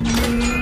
Mm-hmm.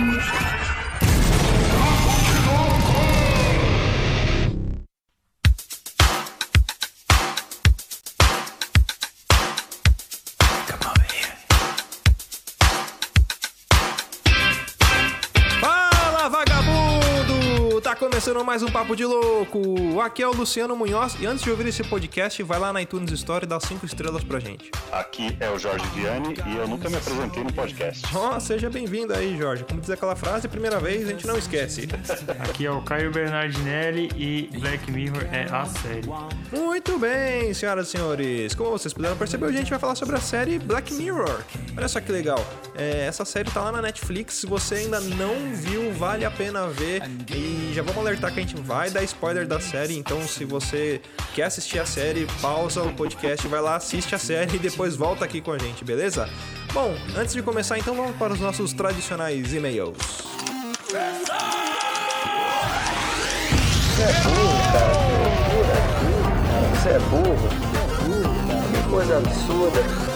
Começando mais um Papo de Louco. Aqui é o Luciano Munhoz e antes de ouvir esse podcast, vai lá na iTunes Store e dá 5 estrelas pra gente. Aqui é o Jorge Viane e eu nunca me apresentei no podcast. Ó, seja bem-vindo aí, Jorge. Como diz aquela frase, primeira vez a gente não esquece. Aqui é o Caio Bernardinelli e Black Mirror é a série. Muito bem, senhoras e senhores. Como vocês puderam perceber, hoje a gente vai falar sobre a série Black Mirror. Olha só que legal. É, essa série tá lá na Netflix. Se você ainda não viu, vale a pena ver. E já vamos alertar que a gente vai dar spoiler da série. Então, se você quer assistir a série, pausa o podcast, vai lá, assiste a série e depois volta aqui com a gente, beleza? Bom, antes de começar, então vamos para os nossos tradicionais e-mails. Você é burro, cara. Você é burro. Você é burro. Que coisa absurda.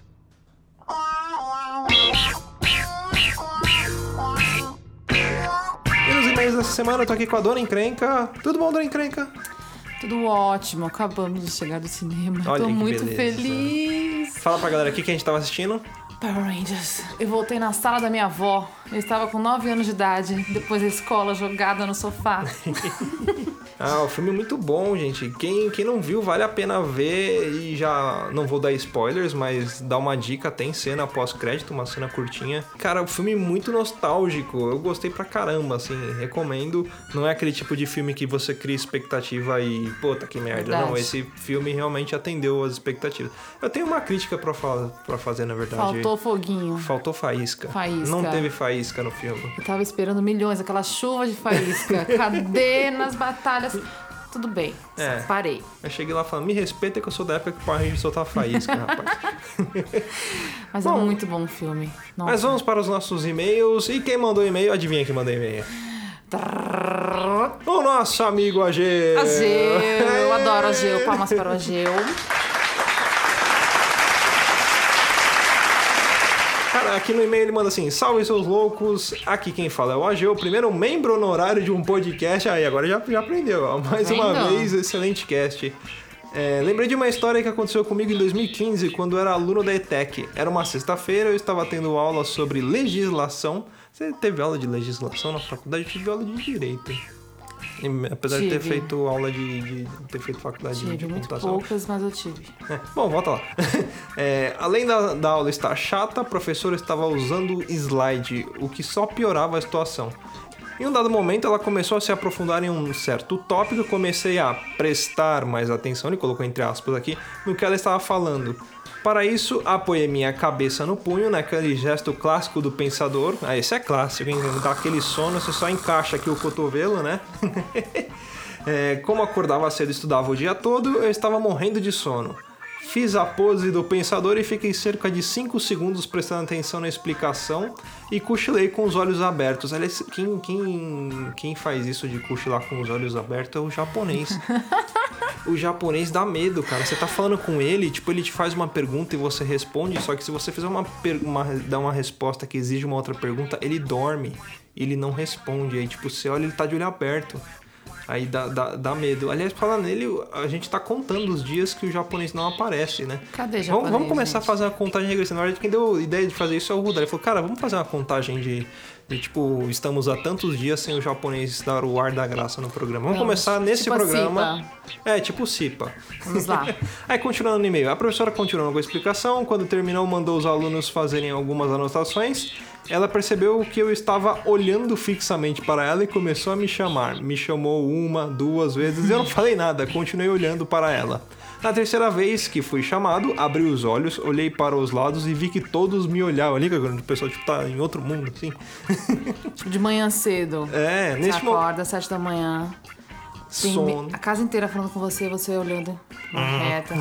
E e-mails dessa semana eu tô aqui com a Dona Encrenca. Tudo bom, Dona Encrenca? Tudo ótimo, acabamos de chegar do cinema. Olha Tô muito beleza. feliz. Fala pra galera aqui que a gente tava assistindo. Power Rangers. Eu voltei na sala da minha avó. Eu estava com 9 anos de idade, depois da escola, jogada no sofá. Ah, o filme é muito bom, gente. Quem, quem não viu, vale a pena ver. E já não vou dar spoilers, mas dá uma dica: tem cena pós-crédito, uma cena curtinha. Cara, o filme é muito nostálgico. Eu gostei pra caramba, assim. Recomendo. Não é aquele tipo de filme que você cria expectativa e, puta que merda. Verdade. Não, esse filme realmente atendeu as expectativas. Eu tenho uma crítica pra, fa pra fazer, na verdade. Faltou foguinho. Faltou faísca. Faísca. Não teve faísca no filme. Eu tava esperando milhões, aquela chuva de faísca. Cadê nas batalhas? Tudo bem, É. parei. Eu cheguei lá falando, me respeita que eu sou da época que o Power Ranger soltava faísca, rapaz. Mas Bom, é muito bom o filme. Nossa. Mas vamos para os nossos e-mails. E quem mandou e-mail? Adivinha quem mandou e-mail? O nosso amigo Ageu. Ageu, eu adoro Ageu. Palmas para o Ageu. Aqui no e-mail ele manda assim: Salve seus loucos, aqui quem fala é o Ageu, primeiro membro honorário de um podcast. Aí, agora já, já aprendeu, ó. mais uma vez, excelente cast. É, lembrei de uma história que aconteceu comigo em 2015, quando eu era aluno da ETEC. Era uma sexta-feira, eu estava tendo aula sobre legislação. Você teve aula de legislação na faculdade? Eu tive aula de direito. Apesar de ter Tive. feito aula de, de ter feito faculdade de Tive muito computação. poucas, mas eu tive. É, Bom, volta lá. É, além da, da aula estar chata, a professora estava usando slide, o que só piorava a situação. Em um dado momento, ela começou a se aprofundar em um certo tópico. Eu comecei a prestar mais atenção, ele colocou entre aspas aqui, no que ela estava falando. Para isso, apoiei minha cabeça no punho, naquele gesto clássico do pensador. Ah, esse é clássico, hein? Dá aquele sono, você só encaixa aqui o cotovelo, né? É, como acordava cedo e estudava o dia todo, eu estava morrendo de sono. Fiz a pose do pensador e fiquei cerca de 5 segundos prestando atenção na explicação e cochilei com os olhos abertos. Aliás, quem, quem, quem faz isso de cochilar com os olhos abertos é o japonês. o japonês dá medo, cara. Você tá falando com ele, tipo, ele te faz uma pergunta e você responde, só que se você fizer uma, uma, dar uma resposta que exige uma outra pergunta, ele dorme. Ele não responde. Aí, tipo, você olha, ele tá de olho aberto. Aí dá, dá, dá medo. Aliás, falando nele, a gente tá contando os dias que o japonês não aparece, né? Cadê Vamos, japonês, vamos começar gente? a fazer uma contagem regressiva. Na verdade, quem deu a ideia de fazer isso é o Ruda. Ele falou, cara, vamos fazer uma contagem de, de, tipo, estamos há tantos dias sem o japonês dar o ar da graça no programa. Vamos, Vamos. começar nesse Tipo a programa. É, tipo Cipa. Vamos lá. Aí, continuando no e-mail. A professora continuou com a explicação. Quando terminou, mandou os alunos fazerem algumas anotações. Ela percebeu que eu estava olhando fixamente para ela e começou a me chamar. Me chamou uma, duas vezes e eu não falei nada, continuei olhando para ela. Na terceira vez que fui chamado, abri os olhos, olhei para os lados e vi que todos me olhavam. Ali, quando o pessoal tipo, tá em outro mundo, assim. Tipo, de manhã cedo. É, neste momento. acorda às sete da manhã. Tem Sono. a casa inteira falando com você, você olhando na reta.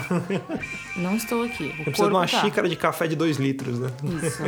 Não estou aqui. O Eu preciso de uma tá. xícara de café de 2 litros, né? Isso.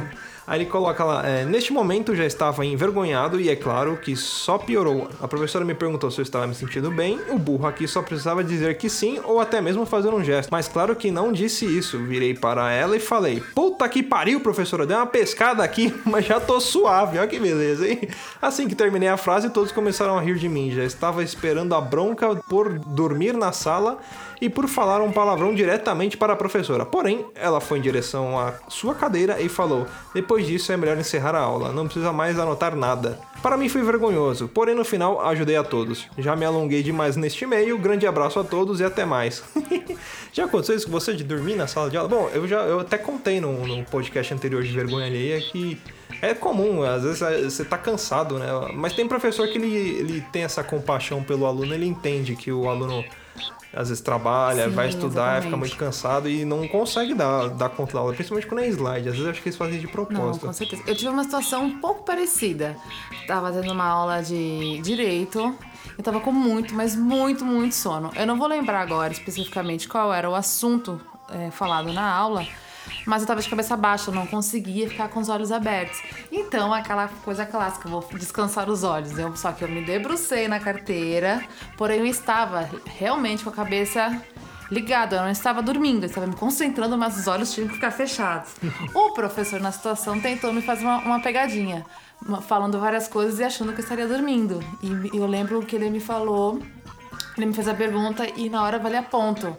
Aí ele coloca lá, é, neste momento já estava envergonhado e é claro que só piorou. A professora me perguntou se eu estava me sentindo bem, o burro aqui só precisava dizer que sim ou até mesmo fazer um gesto. Mas claro que não disse isso. Virei para ela e falei: Puta que pariu, professora, dei uma pescada aqui, mas já tô suave, olha que beleza, hein? Assim que terminei a frase, todos começaram a rir de mim. Já estava esperando a bronca por dormir na sala e por falar um palavrão diretamente para a professora. Porém, ela foi em direção à sua cadeira e falou: Depois disso é melhor encerrar a aula, não precisa mais anotar nada. Para mim foi vergonhoso, porém no final ajudei a todos. Já me alonguei demais neste e-mail, grande abraço a todos e até mais. já aconteceu isso com você de dormir na sala de aula? Bom, eu já eu até contei no, no podcast anterior de vergonha alheia que é comum, às vezes é, você tá cansado, né? Mas tem professor que ele, ele tem essa compaixão pelo aluno, ele entende que o aluno às vezes trabalha, Sim, vai estudar, exatamente. fica muito cansado e não consegue dar, dar conta da aula, principalmente quando é slide. Às vezes acho que eles fazem de Não, propósito. com certeza. Eu tive uma situação um pouco parecida. Tava tendo uma aula de direito. Eu tava com muito, mas muito, muito sono. Eu não vou lembrar agora especificamente qual era o assunto é, falado na aula, mas eu tava de cabeça baixa, eu não conseguia ficar com os olhos abertos. Então, aquela coisa clássica, vou descansar os olhos. Eu, só que eu me debrucei na carteira, porém eu estava realmente com a cabeça ligado, eu não estava dormindo, eu estava me concentrando, mas os olhos tinham que ficar fechados. O professor, na situação, tentou me fazer uma, uma pegadinha, falando várias coisas e achando que eu estaria dormindo. E eu lembro que ele me falou, ele me fez a pergunta e na hora valia ponto.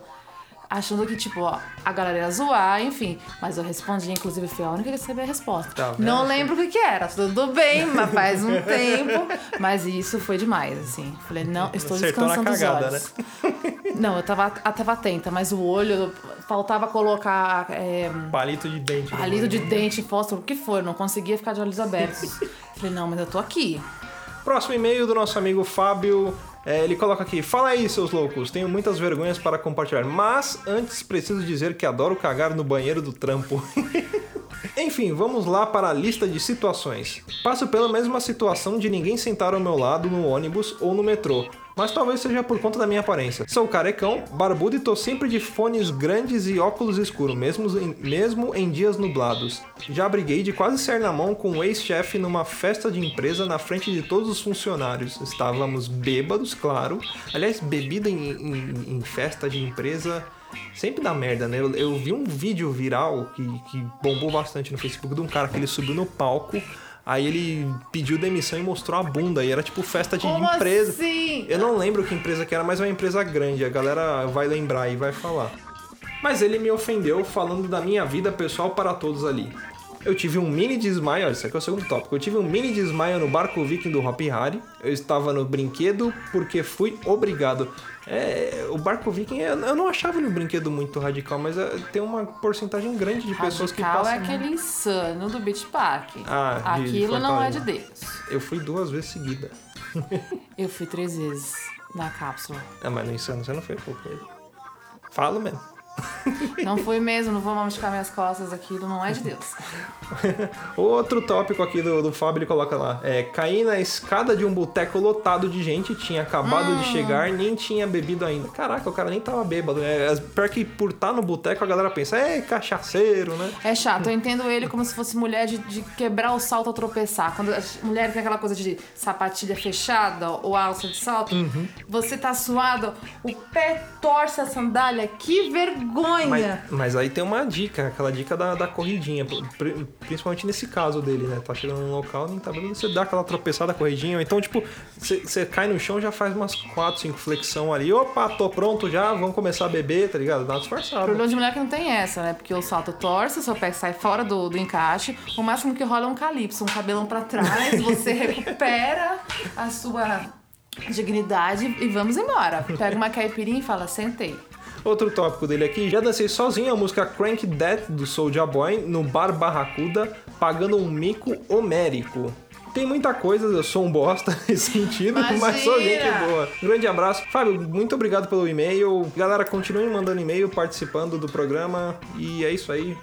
Achando que, tipo, ó, a galera ia zoar, enfim. Mas eu respondi, inclusive, fui a única que recebeu a resposta. Tá não lembro o que que era, tudo bem, mas faz um tempo. Mas isso foi demais, assim. Falei, não, estou Acertou descansando cagada, né? os olhos. Não, eu tava, eu tava atenta, mas o olho, faltava colocar é, Palito de dente. no palito de dente, fósforo, o que for, não conseguia ficar de olhos abertos. Falei, não, mas eu tô aqui. Próximo e-mail do nosso amigo Fábio. É, ele coloca aqui: Fala aí, seus loucos. Tenho muitas vergonhas para compartilhar, mas antes preciso dizer que adoro cagar no banheiro do trampo. Enfim, vamos lá para a lista de situações. Passo pela mesma situação de ninguém sentar ao meu lado no ônibus ou no metrô, mas talvez seja por conta da minha aparência. Sou carecão, barbudo e tô sempre de fones grandes e óculos escuros, mesmo em, mesmo em dias nublados. Já briguei de quase ser na mão com um ex-chefe numa festa de empresa na frente de todos os funcionários. Estávamos bêbados, claro. Aliás, bebida em, em- em festa de empresa sempre dá merda, né? Eu, eu vi um vídeo viral que, que bombou bastante no Facebook de um cara que ele subiu no palco. Aí ele pediu demissão e mostrou a bunda. E era tipo festa de Como empresa. assim? Eu não lembro que empresa que era, mas é uma empresa grande. A galera vai lembrar e vai falar. Mas ele me ofendeu falando da minha vida pessoal para todos ali. Eu tive um mini desmaio, olha, isso aqui é o segundo tópico. Eu tive um mini desmaio no barco viking do Hop Hari. Eu estava no brinquedo porque fui obrigado. É, o barco viking, eu não achava ele um brinquedo muito radical, mas é, tem uma porcentagem grande de pessoas que Radical passam. é aquele insano do Beach Park. Ah, de- de Aquilo não é de. Deus. Eu fui duas vezes seguida. Eu fui três vezes na cápsula. Ah, mas no insano você não foi pouco. Falo mesmo. Não fui mesmo, não vou machucar minhas costas, aquilo não é de Deus. Outro tópico aqui do, do Fábio, ele coloca lá. É, caí na escada de um boteco lotado de gente, tinha acabado de chegar, nem tinha bebido ainda. Caraca, o cara nem tava bêbado. É, as- pior que por estar no boteco, a galera pensa, é cachaceiro, né? É chato, eu entendo ele como se fosse mulher de, de quebrar o salto ao tropeçar. Quando a mulher tem aquela coisa de sapatilha fechada ou alça de salto, Uhum. você tá suado, o pé torce a sandália, que vergonha! Mas, mas aí tem uma dica, aquela dica da, da corridinha, pri- principalmente nesse caso dele, né? Tá chegando num local, nem tá vendo, você dá aquela tropeçada, corridinha, então, tipo, você cai no chão, já faz umas 4, 5 flexão ali, opa, tô pronto já, vamos começar a beber, tá ligado? Dá uma O disfarçada. problema de mulher que não tem essa, né? Porque o salto torce, o seu pé sai fora do, do encaixe. O máximo que rola é um calypso, um cabelão pra trás. Você recupera a sua dignidade e vamos embora. Pega uma caipirinha e fala, sentei. Outro tópico dele aqui, já dancei sozinho a música Crank That do Soulja Boy no bar Barracuda, pagando um mico homérico. Tem muita coisa, eu sou um bosta nesse sentido, mas sou gente Imagina! boa. Um grande abraço. Fábio, muito obrigado pelo e-mail. Galera, continuem mandando e-mail, participando do programa. E é isso aí.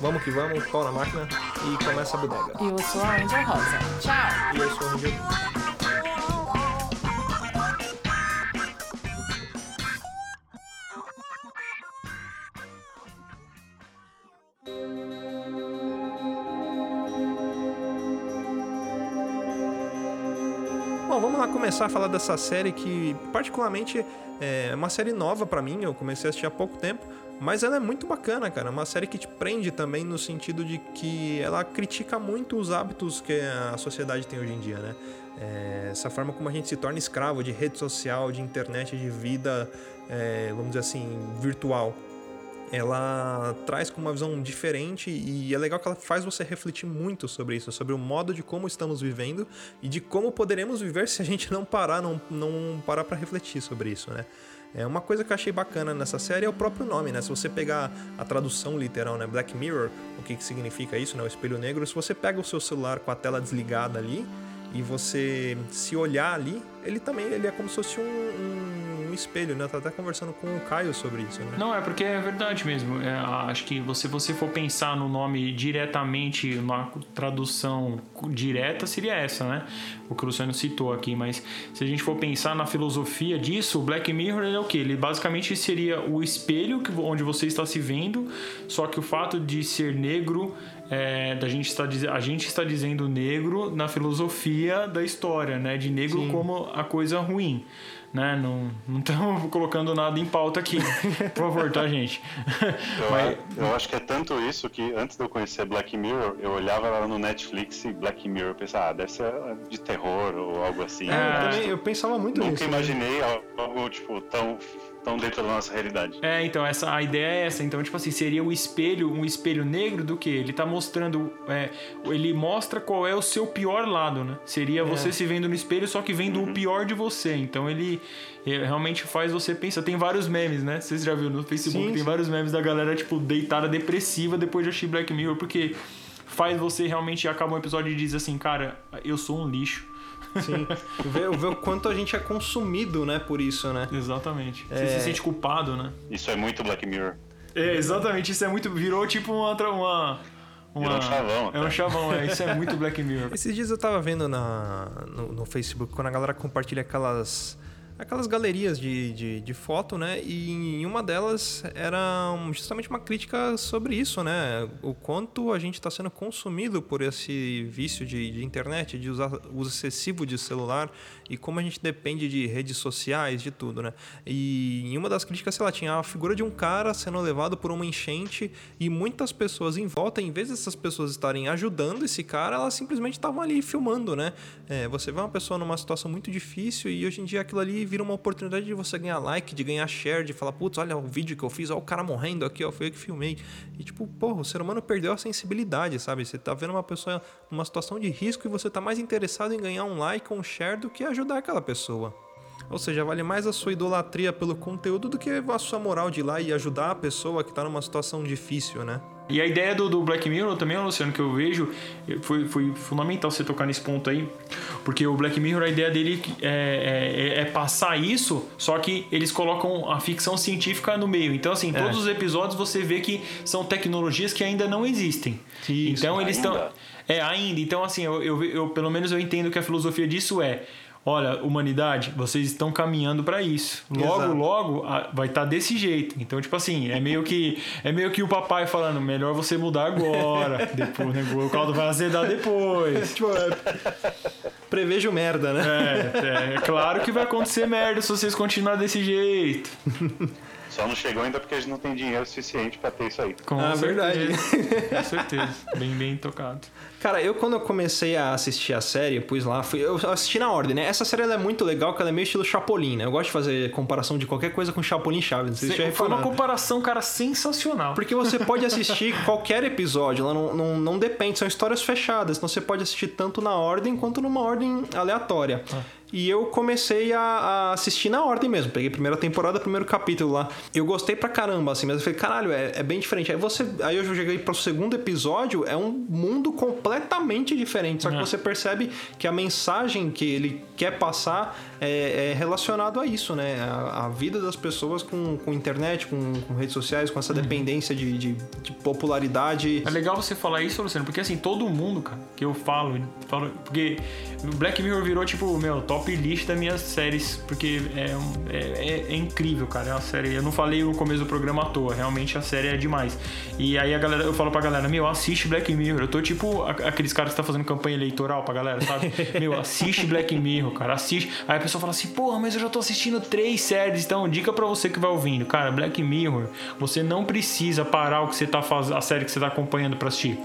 Vamos que vamos, pau na máquina e começa a bodega. E eu sou a Angel Rosa. Tchau! E eu sou o Angel. Bom, vamos lá começar a falar dessa série que, particularmente, é uma série nova pra mim. Eu comecei a assistir há pouco tempo, mas ela é muito bacana, cara. É Uma série que te prende também no sentido de que ela critica muito os hábitos que a sociedade tem hoje em dia, né? É, essa forma como a gente se torna escravo de rede social, de internet, de vida, é, vamos dizer assim, virtual ela traz com uma visão diferente e é legal que ela faz você refletir muito sobre isso, sobre o modo de como estamos vivendo e de como poderemos viver se a gente não parar, não, não parar para refletir sobre isso, né? É uma coisa que eu achei bacana nessa série é o próprio nome, né? Se você pegar a tradução literal, né, Black Mirror, o que, que significa isso, né, o espelho negro, se você pega o seu celular com a tela desligada ali e você se olhar ali, ele também ele é como se fosse um, um, espelho, né? Eu até conversando com o Caio sobre isso, né? Não, é porque é verdade mesmo. É, acho que se você for pensar no nome diretamente, uma tradução direta seria essa, né? O que o Luciano citou aqui. Mas se a gente for pensar na filosofia disso, o Black Mirror ele é o quê? Ele basicamente seria o espelho onde você está se vendo, só que o fato de ser negro, é, da gente está, a gente está dizendo negro na filosofia da história, né? De negro Sim. como a coisa ruim. Né? Não não estamos colocando nada em pauta aqui. Por favor, tá, gente? Eu, Mas- eu acho que é tanto isso que antes de eu conhecer Black Mirror, eu olhava lá no Netflix e Black Mirror, eu pensava, ah, deve ser de terror ou algo assim. É, eu, também, eu pensava muito Nunca nisso. né? imaginei algo, tipo, tão, tão dentro da nossa realidade. É, então, essa, a ideia é essa. Então, tipo assim, seria o espelho, um espelho negro do que? Ele tá mostrando. é, ele mostra qual é o seu pior lado, né? Seria você se vendo no espelho, só que vendo o pior de você. Então ele, é, realmente faz você pensar. Tem vários memes, né? Vocês já viram no Facebook, Sim, tem sim. vários memes da galera, tipo, deitada depressiva depois de assistir Black Mirror, porque faz você realmente acaba um episódio e diz assim, cara, eu sou um lixo. Sim. Ver, ver o quanto a gente é consumido, né, por isso, né? Exatamente. É. Você se sente culpado, né? Isso é muito Black Mirror. É, exatamente, isso é muito. Virou tipo uma. outra- uma, uma Virou um chavão, É um até. chavão, é. Isso é muito Black Mirror. Esses dias eu tava vendo na, no, no Facebook quando a galera compartilha aquelas aquelas galerias de, de, de foto, né? E em uma delas era justamente uma crítica sobre isso, né? O quanto a gente está sendo consumido por esse vício de, de internet, de usar uso excessivo de celular e como a gente depende de redes sociais, de tudo, né? E em uma das críticas, sei lá, tinha a figura de um cara sendo levado por uma enchente e muitas pessoas em volta, em vez dessas pessoas estarem ajudando esse cara, elas simplesmente estavam ali filmando, né? É, você vê uma pessoa numa situação muito difícil e hoje em dia aquilo ali vira uma oportunidade de você ganhar like, de ganhar share, de falar, putz, olha o vídeo que eu fiz, olha o cara morrendo aqui, ó, foi eu que filmei. E tipo, porra, o ser humano perdeu a sensibilidade, sabe? Você tá vendo uma pessoa numa situação de risco e você tá mais interessado em ganhar um like ou um share do que ajudar aquela pessoa. Ou seja, vale mais a sua idolatria pelo conteúdo do que a sua moral de ir lá e ajudar a pessoa que tá numa situação difícil, né? E a ideia do, do Black Mirror também, Luciano, que eu vejo, foi, foi fundamental você tocar nesse ponto aí, porque o Black Mirror, a ideia dele é, é, é passar isso, só que eles colocam a ficção científica no meio. Então, assim, todos os episódios você vê que são tecnologias que ainda não existem. Isso, então, eles estão. ainda. É, ainda. Então, assim, eu, eu, eu- pelo menos eu entendo que a filosofia disso é. Olha, humanidade, vocês estão caminhando para isso. Logo, Exato. logo vai estar desse jeito. Então, tipo assim, é meio que é meio que o papai falando, melhor você mudar agora. depois, né, o caldo vai azedar depois. Tipo, é... prevejo merda, né? É, é claro que vai acontecer merda se vocês continuarem desse jeito. Só não chegou ainda porque a gente não tem dinheiro suficiente pra ter isso aí. Com Ah, verdade. Com certeza. Bem, bem tocado. Cara, eu quando eu comecei a assistir a série, pus lá, fui, eu assisti na ordem, né? Essa série ela é muito legal, que ela é meio estilo Chapolin, né? Eu gosto de fazer comparação de qualquer coisa com Chapolin Chaves. Não sei se vocês já Foi uma comparação, cara, sensacional. Porque você pode assistir qualquer episódio, ela não, não, não depende, são histórias fechadas, então você pode assistir tanto na ordem quanto numa ordem aleatória. Ah. E eu comecei a, a assistir na ordem mesmo. Peguei a primeira temporada, primeiro capítulo lá. Eu gostei pra caramba, assim, mas eu falei, caralho, é, é bem diferente. Aí você. Aí eu cheguei pro segundo episódio, é um mundo completamente diferente. Só que É. você percebe que a mensagem que ele quer passar é, é relacionado a isso, né? A, a vida das pessoas com, com internet, com, com redes sociais, com essa dependência de, de, de popularidade. É legal você falar isso, Luciano, porque assim, todo mundo, cara, que eu falo, falo porque o Black Mirror virou, tipo, meu, top list das minhas séries, porque é, é, é- é incrível, cara. É uma série. Eu não falei no começo do programa à toa, realmente a série é demais. E aí a galera, eu falo pra galera, meu, assiste Black Mirror. Eu tô tipo aqueles caras que tá fazendo campanha eleitoral pra galera, sabe? meu, assiste Black Mirror, cara, assiste. Aí a pessoa fala assim, porra, mas eu já tô assistindo três séries, então dica pra você que vai ouvindo, cara, Black Mirror, você não precisa parar o que você tá fazendo, a série que você tá acompanhando pra assistir.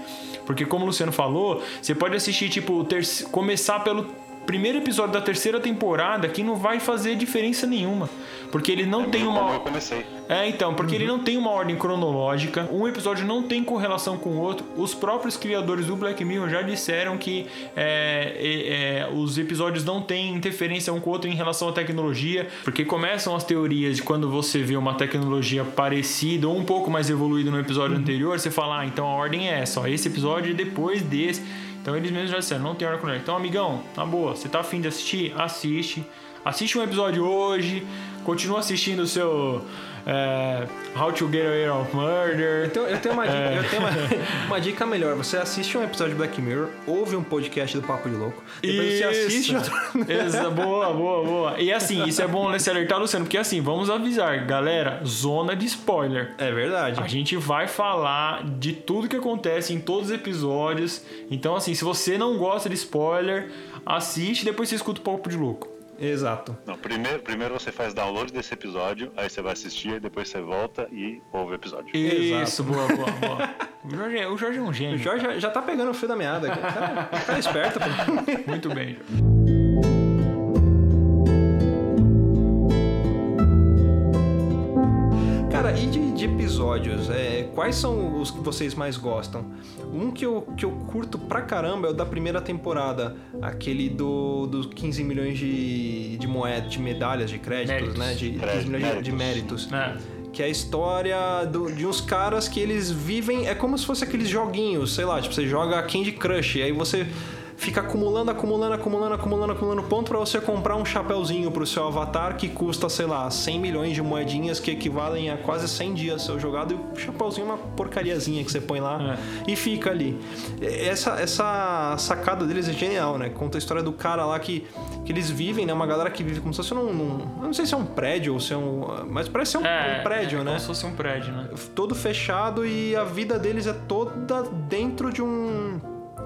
Porque como o Luciano falou, você pode assistir, tipo, o terci- começar pelo primeiro episódio da terceira temporada que não vai fazer diferença nenhuma. Porque ele não tem Como uma. eu comecei. É, então, porque ele não tem uma ordem cronológica, um episódio não tem correlação com o outro. Os próprios criadores do Black Mirror já disseram que é, é, é, os episódios não têm interferência um com o outro em relação à tecnologia, porque começam as teorias de quando você vê uma tecnologia parecida ou um pouco mais evoluída no episódio anterior, você fala, ah, então a ordem é essa, ó, esse episódio é depois desse. Então eles mesmos já disseram, não tem ordem cronológica. Então, amigão, na boa, você tá afim de assistir? Assiste. Assiste um episódio hoje, continua assistindo o seu é, How to Get Away with Murder. Então, eu tenho uma dica, eu tenho uma, uma dica melhor. Você assiste um episódio de Black Mirror, ouve um podcast do Papo de Louco, depois você assiste outro. Exa, boa, boa, boa. E assim, isso é bom se alertar, Luciano, porque assim, vamos avisar, galera, zona de spoiler. É verdade. A gente vai falar de tudo que acontece em todos os episódios. Então, assim, se você não gosta de spoiler, assiste e depois você escuta o Papo de Louco. Exato. Não, primeiro, primeiro você faz download desse episódio, aí você vai assistir, depois você volta e ouve o episódio. Isso, boa, boa, boa. O Jorge, é- o Jorge é um O gênio. Jorge já, já tá pegando o fio da meada. Tá, tá esperto, pô. Muito bem. Cara, de, episódios, é, quais são os que vocês mais gostam? Um que eu, que eu curto pra caramba é o da primeira temporada, aquele do, dos 15 milhões de, de moedas, de medalhas, de créditos, Méritos. né? De, 15 Crédito, milhões de- de méritos. méritos. É. Que é a história do- de uns caras que eles vivem. É como se fosse aqueles joguinhos, sei lá, tipo, você joga Candy Crush, e aí você fica acumulando, acumulando, acumulando, acumulando, acumulando ponto pra você comprar um chapéuzinho pro seu avatar que custa, sei lá, 100 milhões de moedinhas que equivalem a quase 100 dias seu jogado. E o chapéuzinho é uma porcariazinha que você põe lá e fica ali. Essa, essa sacada deles é genial, né? Conta a história do cara lá que, que eles vivem, né? Uma galera que vive como se fosse num, num- Eu não sei se é um prédio ou se é um. Mas parece ser um, É, um prédio, é né? Como se fosse um prédio, né? todo fechado e a vida deles é toda dentro de um.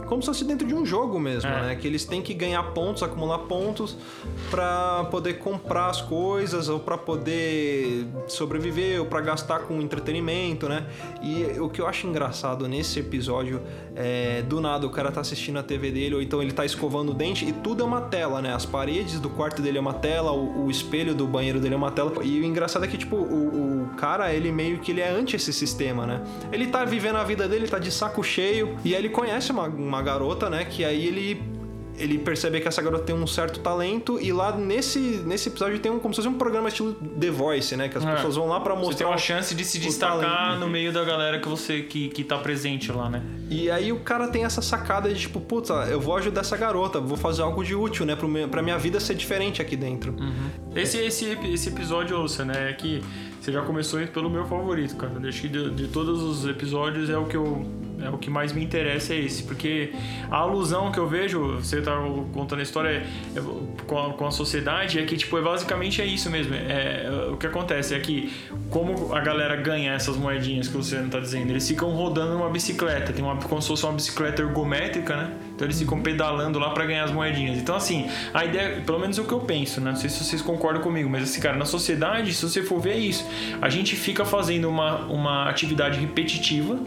Como se fosse dentro de um jogo mesmo, É. né? Que eles têm que ganhar pontos, acumular pontos pra poder comprar as coisas ou pra poder sobreviver ou pra gastar com entretenimento, né? E o que eu acho engraçado nesse episódio é do nada o cara tá assistindo a TV dele ou então ele tá escovando o dente e tudo é uma tela, né? As paredes do quarto dele é uma tela, o, o espelho do banheiro dele é uma tela. E o engraçado é que tipo o, o cara, ele meio que ele é anti esse sistema, né? Ele tá vivendo a vida dele, tá de saco cheio e aí ele conhece uma, uma garota, né? Que aí ele ele percebe que essa garota tem um certo talento e lá nesse, nesse episódio tem um, como se fosse um programa estilo The Voice, né? Que as É. pessoas vão lá pra Você tem mostrar uma chance de se destacar no meio da galera que você que, que tá presente lá, né? E aí o cara tem essa sacada de tipo, puta, eu vou ajudar essa garota, vou fazer algo de útil, né? Pro meu, pra minha vida ser diferente aqui dentro. Esse, esse, esse episódio, Luciano, é que você já começou pelo meu favorito, cara. Acho que de, de todos os episódios é o que eu. É o que mais me interessa é esse, porque a alusão que eu vejo, você tá contando a história é- com, a, com a sociedade, é que, tipo, é basicamente é isso mesmo. É, é, o que acontece é que, como a galera ganha essas moedinhas que o Luciano tá dizendo, eles ficam rodando numa bicicleta, tem uma, como se fosse uma bicicleta ergométrica, né? Então eles ficam pedalando lá pra ganhar as moedinhas. Então, assim, a ideia, pelo menos é o que eu penso, né? Não sei se vocês concordam comigo, mas assim, cara, na sociedade, se você for ver isso, a gente fica fazendo uma, uma atividade repetitiva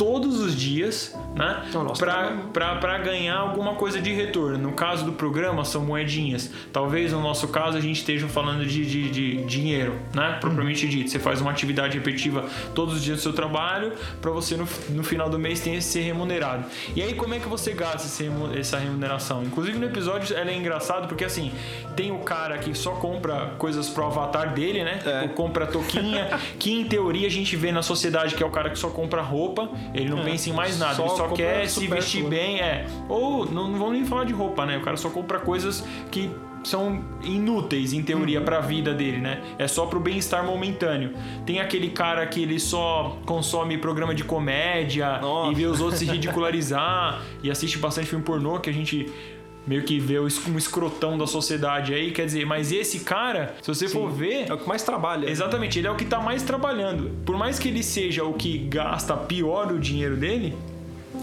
todos os dias, né? O nosso Pra, trabalho. pra, pra ganhar alguma coisa de retorno. No caso do programa, são moedinhas. Talvez no nosso caso a gente esteja falando de, de, de dinheiro, né? Propriamente dito. Você faz uma atividade repetitiva todos os dias do seu trabalho para você no, no final do mês ter ser remunerado. E aí, como é que você gasta essa remuneração? Inclusive no episódio ela é engraçado porque assim, tem o cara que só compra coisas pro avatar dele, né? É. Tipo, compra toquinha, que em teoria a gente vê na sociedade que é o cara que só compra roupa, ele não pensa em mais nada, Só ele só quer se vestir bem, é. Ou não, não vamos nem falar de roupa, né? O cara só compra coisas que são inúteis em teoria Uhum. pra vida dele, né? É só pro bem-estar momentâneo. Tem aquele cara que ele só consome programa de comédia Nossa. e vê os outros se ridicularizar e assiste bastante filme pornô que a gente meio que vê um escrotão da sociedade aí, quer dizer, mas esse cara, se você for ver, É o que mais trabalha. Exatamente, ele é o que tá mais trabalhando. Por mais que ele seja o que gasta pior o dinheiro dele,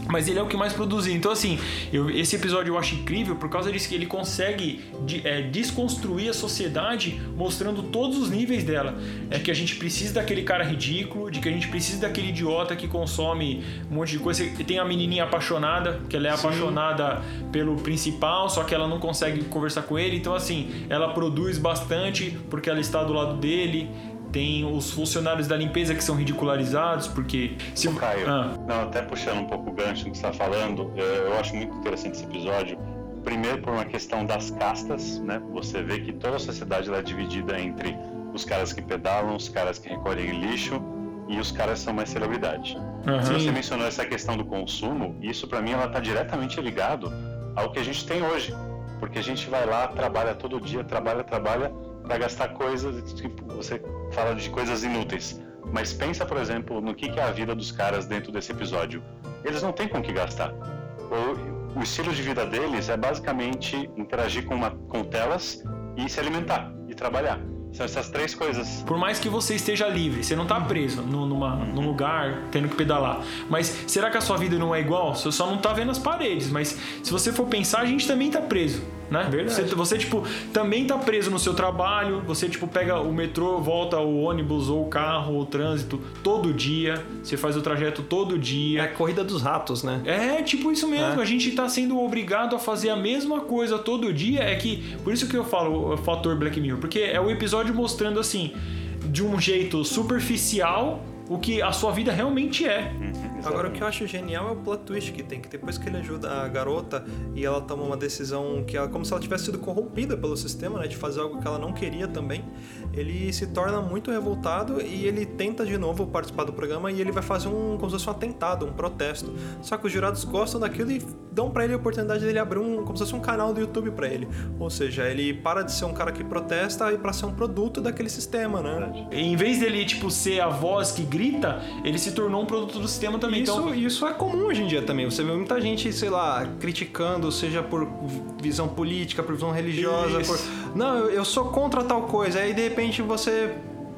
mas ele é o que mais produz. Então, assim, eu- esse episódio eu acho incrível por causa disso que ele consegue de- é, desconstruir a sociedade mostrando todos os níveis dela. É que a gente precisa daquele cara ridículo, de que a gente precisa daquele idiota que consome um monte de coisa. Tem a menininha apaixonada, que ela é apaixonada pelo principal, só que ela não consegue conversar com ele. Então, assim, ela produz bastante porque ela está do lado dele. Tem os funcionários da limpeza que são ridicularizados, porque. Se... Caio, Ah. não, até puxando um pouco o gancho do que você está falando, eh, eu acho muito interessante esse episódio. Primeiro, por uma questão das castas, né? Você vê que toda a sociedade é dividida entre os caras que pedalam, os caras que recolhem lixo e os caras que são mais celebridade. Aham. Você mencionou essa questão do consumo, isso para mim ela está diretamente ligado ao que a gente tem hoje. Porque a gente vai lá, trabalha todo dia, trabalha, trabalha, para gastar coisas, tipo, você fala de coisas inúteis. Mas pensa, por exemplo, no que, que é a vida dos caras dentro desse episódio. Eles não têm com o que gastar. O, o estilo de vida deles é basicamente interagir com, uma, com telas e se alimentar e trabalhar. São essas três coisas. Por mais que você esteja livre, você não tá preso no, numa, num lugar tendo que pedalar. Mas será que a sua vida não é igual? Você só não tá vendo as paredes. Mas se você for pensar, a gente também tá preso. Né? Você, você, tipo, também tá preso no seu trabalho. Você, tipo, pega o metrô, volta o ônibus, ou o carro, ou o trânsito todo dia. Você faz o trajeto todo É dia. a corrida dos ratos, né? É, tipo isso mesmo. É. A gente tá sendo obrigado a fazer a mesma coisa todo dia. É que. Por isso que eu falo o fator Black Mirror. Porque é o episódio mostrando assim, de um jeito superficial, o que a sua vida realmente é. Agora, o que eu acho genial é o plot twist que tem, que depois que ele ajuda a garota e ela toma uma decisão que ela, como se ela tivesse sido corrompida pelo sistema, né, de fazer algo que ela não queria também, ele se torna muito revoltado e ele tenta de novo participar do programa e ele vai fazer um, como se fosse um atentado, um protesto. Só que os jurados gostam daquilo e dão pra ele a oportunidade dele abrir um, como se fosse um canal do YouTube pra ele. Ou seja, ele para de ser um cara que protesta e pra ser um produto daquele sistema, né? Em vez dele, tipo, ser a voz que grita, ele se tornou um produto do sistema também. Isso, Então, isso é comum hoje em dia também. Você vê muita gente, sei lá, criticando, seja por visão política, por visão religiosa, por. Não, eu, eu sou contra tal coisa. Aí de repente você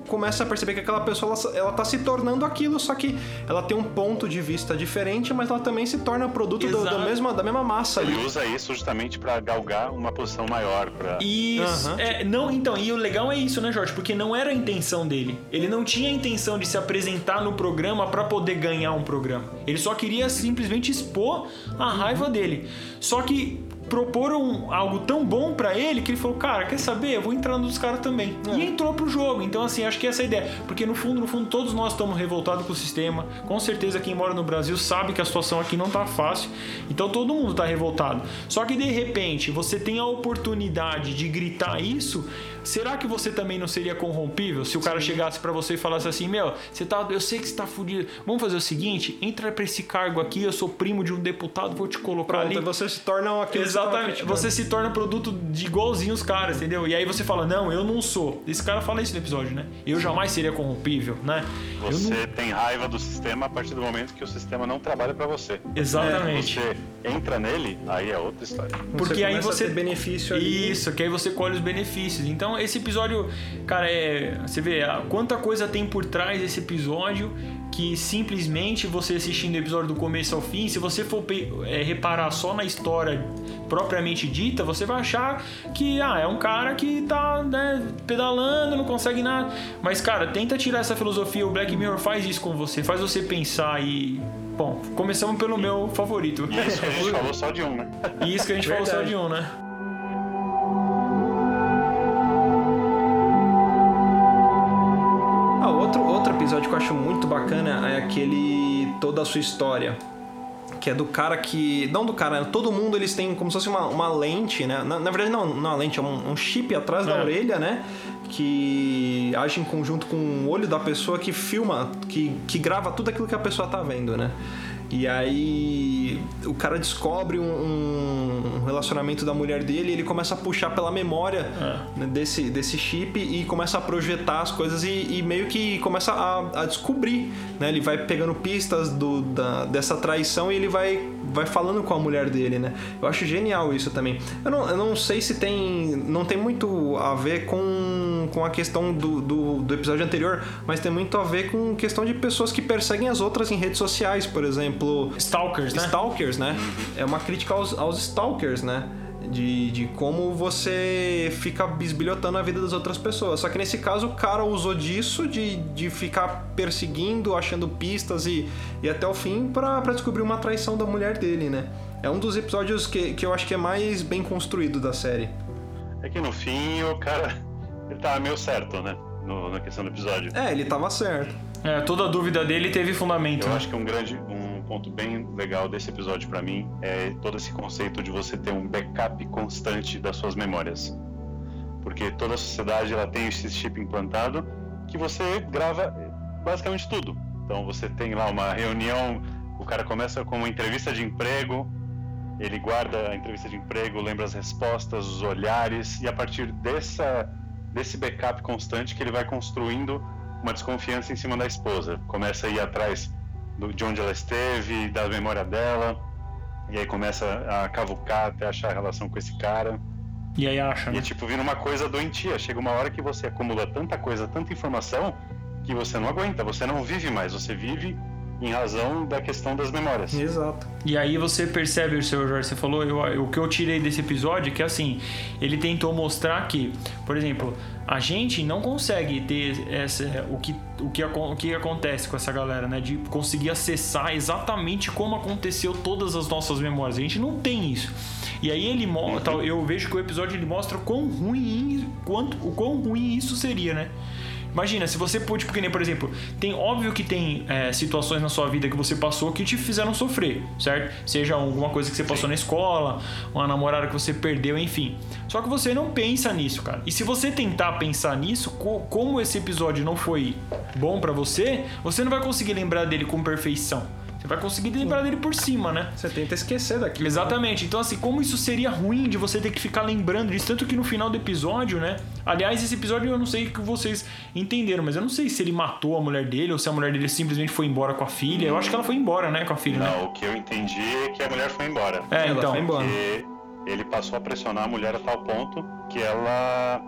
começa a perceber que aquela pessoa ela, ela tá se tornando aquilo, só que ela tem um ponto de vista diferente, mas ela também se torna produto do, do mesma, da mesma massa ali. Ele usa isso justamente para galgar uma posição maior. Pra... Isso. Aham. É, não, então, e o legal é isso, né, Jorge? Porque não era a intenção dele. Ele não tinha a intenção de se apresentar no programa pra poder ganhar um programa. Ele só queria simplesmente expor a raiva dele. Só que proporam algo tão bom pra ele que ele falou: "Cara, quer saber? Eu vou entrar nos caras também". E entrou pro jogo. Então assim, acho que essa é a ideia, porque no fundo, no fundo todos nós estamos revoltados com o sistema. Com certeza quem mora no Brasil sabe que a situação aqui não tá fácil. Então todo mundo tá revoltado. Só que de repente, você tem a oportunidade de gritar isso, será que você também não seria corrompível se o cara chegasse pra você e falasse assim: "Meu, você tá, eu sei que você tá fudido. Vamos fazer o seguinte, entra pra esse cargo aqui, eu sou primo de um deputado, vou te colocar Pronto, ali". aí você se torna você tava Exatamente. Você se torna produto de igualzinho os caras, entendeu? E aí você fala, não, eu não sou. Esse cara fala isso no episódio, né? Eu jamais seria corrompível, né? Eu Você não... tem raiva do sistema a partir do momento que o sistema não trabalha para você. Exatamente. Você entra nele, aí é outra história. Porque aí começa a você. ter benefício ali. Isso, que aí você colhe os benefícios. Então, esse episódio, cara, é. Você vê a- quanta coisa tem por trás desse episódio que simplesmente você assistindo o episódio do começo ao fim, se você for é, reparar só na história propriamente dita, você vai achar que ah, é um cara que tá né, pedalando, não consegue nada. Mas, cara, tenta tirar essa filosofia. O Black Mirror faz isso com você, faz você pensar e Bom, começamos pelo meu favorito. Isso que a gente falou só de um, né? Isso que a gente falou só Verdade. de um, né? Acho muito bacana é aquele Toda a Sua História. Que é do cara que. Não do cara, né? todo mundo eles têm como se fosse uma, uma lente, né? Na, na verdade, não, não é uma lente, é um, um chip atrás da É. orelha, né? Que age em conjunto com o olho da pessoa que filma, que, que grava tudo aquilo que a pessoa tá vendo, né? E aí o cara descobre um, um relacionamento da mulher dele e ele começa a puxar pela memória né, desse, desse chip e começa a projetar as coisas e, e meio que começa a, a descobrir, né? Ele vai pegando pistas do, da, dessa traição e ele vai, vai falando com a mulher dele, né? Eu acho genial isso também. Eu não, eu não sei se tem... Não tem muito a ver com, com a questão do, do, do episódio anterior, mas tem muito a ver com questão de pessoas que perseguem as outras em redes sociais, por exemplo... Stalkers, né? Stalkers, né? É uma crítica aos, aos stalkers, né? De, de como você fica bisbilhotando a vida das outras pessoas. Só que nesse caso o cara usou disso, de, de ficar perseguindo, achando pistas e, e até o fim pra, pra descobrir uma traição da mulher dele, né? É um dos episódios que, que eu acho que é mais bem construído da série. É que no fim o cara. Ele tava meio certo, né? No- na questão do episódio. É, ele tava certo. É, toda dúvida dele teve fundamento. Eu né? acho que um grande um ponto bem legal desse episódio pra mim é todo esse conceito de você ter um backup constante das suas memórias. Porque toda a sociedade ela tem esse chip implantado que você grava basicamente tudo. Então você tem lá uma reunião, o cara começa com uma entrevista de emprego, ele guarda a entrevista de emprego, lembra as respostas, os olhares e a partir dessa desse backup constante que ele vai construindo uma desconfiança em cima da esposa. Começa a ir atrás do, de onde ela esteve, da memória dela, e aí começa a cavucar até achar a relação com esse cara. E aí acha, E né? é tipo, vira uma coisa doentia. Chega uma hora que você acumula tanta coisa, tanta informação, que você não aguenta, você não vive mais, você vive em razão da questão das memórias. Exato. E aí você percebe, o seu Jorge, você falou, eu- o que eu tirei desse episódio é que assim, ele tentou mostrar que, por exemplo, a gente não consegue ter essa, o, que, o, que, o que acontece com essa galera, né? De conseguir acessar exatamente como aconteceu todas as nossas memórias. A gente não tem isso. E aí ele mostra, eu vejo que o episódio ele mostra o quão ruim, quanto, o quão ruim isso seria, né? Imagina, se você pôde, porque nem, por exemplo, tem óbvio que tem é, situações na sua vida que você passou que te fizeram sofrer, certo? Seja alguma coisa que você passou na escola, uma namorada que você perdeu, enfim. Só que você não pensa nisso, cara. E se você tentar pensar nisso, co- como esse episódio não foi bom pra você, você não vai conseguir lembrar dele com perfeição. Você vai conseguir lembrar dele por cima, né? Você tenta esquecer daquilo. Exatamente. Então, assim, como isso seria ruim de você ter que ficar lembrando disso? Tanto que no final do episódio, né? Aliás, esse episódio eu não sei o que vocês entenderam, mas eu não sei se ele matou a mulher dele ou se a mulher dele simplesmente foi embora com a filha. Eu acho que ela foi embora, né? Com a filha, né? Não, o que eu entendi é que a mulher foi embora. É, Ela então. foi embora. Porque ele passou a pressionar a mulher a tal ponto que ela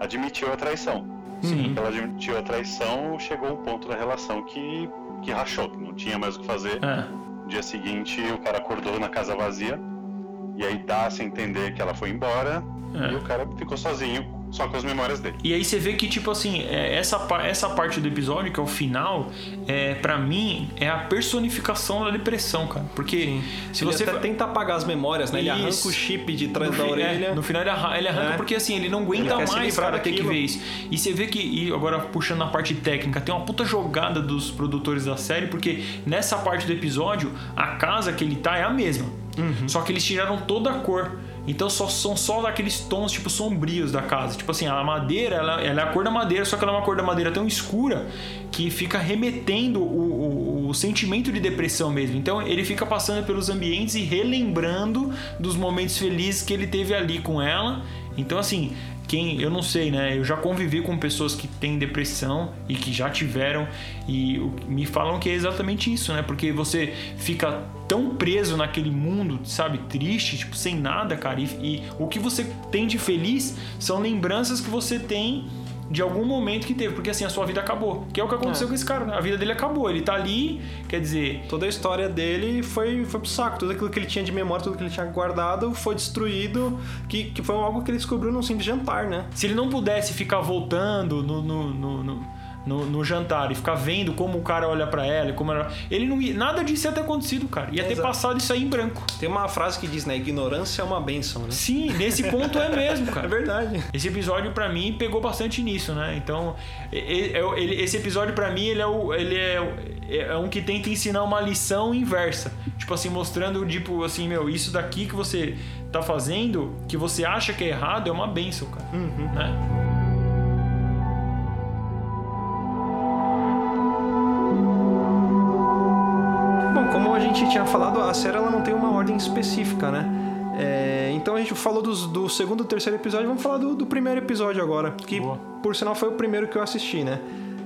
admitiu a traição. Sim. Ela admitiu a traição, chegou um ponto da relação que, que rachou, que não tinha mais o que fazer. É. No dia seguinte, o cara acordou na casa vazia. E aí dá a entender que ela foi embora. É. E o cara ficou sozinho, só com as memórias dele. E aí você vê que, tipo assim, é, essa, essa parte do episódio, que é o final, é, para mim, é a personificação da depressão, cara. Porque se Ele você. até tenta apagar as memórias, né? Ele arranca Isso. o chip de trás No da orelha. é, no final ele arranca, ele arranca É. porque assim, ele não aguenta Ele mais, cara, ter que ver isso. E você vê que, e agora puxando a parte técnica, tem uma puta jogada dos produtores da série, porque nessa parte do episódio, a casa que ele tá é a mesma. Uhum. Só que eles tiraram toda a cor. Então só, são só daqueles tons, tipo, sombrios da casa. Tipo assim, a madeira, ela, ela é a cor da madeira, só que ela é uma cor da madeira tão escura que fica remetendo o, o, o sentimento de depressão mesmo. Então ele fica passando pelos ambientes e relembrando dos momentos felizes que ele teve ali com ela. Então, assim, quem eu não sei, né? Eu já convivi com pessoas que têm depressão e que já tiveram e me falam que é exatamente isso, né? Porque você fica tão preso naquele mundo, sabe, triste, tipo, sem nada, cara. E, e o que você tem de feliz são lembranças que você tem de algum momento que teve, porque assim a sua vida acabou. Que é o que aconteceu É. com esse cara, né? A vida dele acabou. Ele tá ali, quer dizer, Toda a história dele foi, foi pro saco. Tudo aquilo que ele tinha de memória, tudo que ele tinha guardado foi destruído. Que, que foi algo que ele descobriu num simples jantar, né? se ele não pudesse ficar voltando no, no- no- no- no, no jantar e ficar vendo como o cara olha pra ela, e como ela, ele não ia, nada disso ia ter acontecido, cara. Ia ter Exato. passado isso aí em branco. Tem uma frase que diz, né? Ignorância é uma benção, né? Sim, nesse ponto é mesmo, É cara. verdade. Esse episódio pra mim pegou bastante nisso, né? Então, é- ele- esse episódio pra mim ele é o, ele é, o- é um que tenta ensinar uma lição inversa, tipo assim mostrando tipo assim meu isso daqui que você tá fazendo que você acha que é errado é uma benção, cara, né? Gente tinha falado, a série ela não tem uma ordem específica, né? É, então a gente falou dos- do segundo e terceiro episódio, vamos falar do, do primeiro episódio agora, que Boa. por sinal foi o primeiro que eu assisti, né?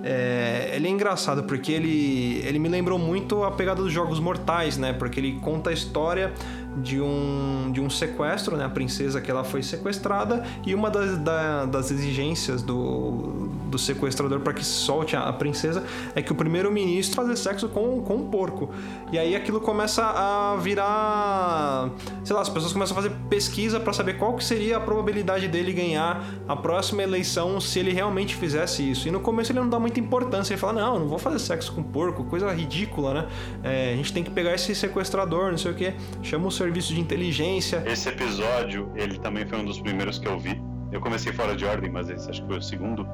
É, ele é engraçado porque ele, ele me lembrou muito a pegada dos Jogos Mortais, né? Porque ele conta a história de um, de um sequestro, né? A princesa que ela foi sequestrada e uma das, da- das exigências do, do sequestrador para que solte a, a princesa é que o primeiro-ministro fazer sexo com, com um porco. E aí aquilo começa a virar... Sei lá, as pessoas começam a fazer pesquisa para saber qual que seria a probabilidade dele ganhar a próxima eleição se ele realmente fizesse isso. E no começo ele não dá muita importância. Ele fala, não, não vou fazer sexo com porco, coisa ridícula, né? É, a gente tem que pegar esse sequestrador, não sei o que. Chama o serviço de inteligência. Esse episódio, ele também foi um dos primeiros que eu vi. Eu comecei fora de ordem, mas esse acho que foi o segundo.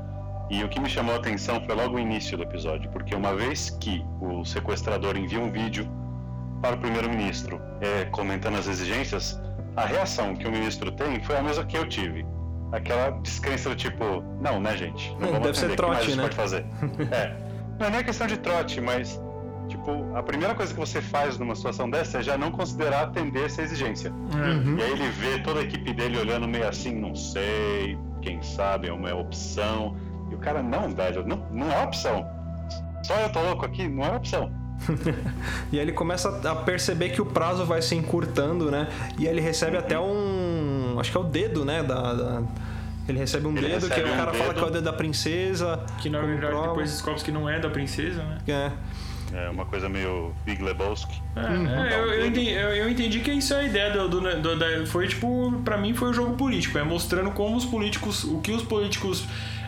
E o que me chamou a atenção foi logo o início do episódio, porque uma vez que o sequestrador envia um vídeo para o primeiro-ministro é, comentando as exigências, a reação que o ministro tem foi a mesma que eu tive. Aquela descrença do tipo, não, né, gente? Não vamos deve ser o que mais trote, né? pode fazer? é. Não é nem questão de trote, mas, tipo, a primeira coisa que você faz numa situação dessa é já não considerar atender essa exigência. Uhum. E aí ele vê toda a equipe dele olhando meio assim, não sei, quem sabe, é uma opção. E o cara, não, velho, não, não é opção. Só eu tô louco aqui, não é opção. E aí ele começa a perceber que o prazo vai se encurtando, né? E aí ele recebe até um. Acho que é o dedo, né? Da, da- Ele recebe um Ele dedo, que recebe o um cara fala dedo. que é o dedo da princesa. Que na verdade depois descobre que não é da princesa, né? É. É uma coisa meio Big Lebowski. É, é, eu, eu entendi, eu, eu entendi que isso é a ideia do, do, do- da- foi tipo pra mim foi o jogo político, é mostrando como os políticos, o que os políticos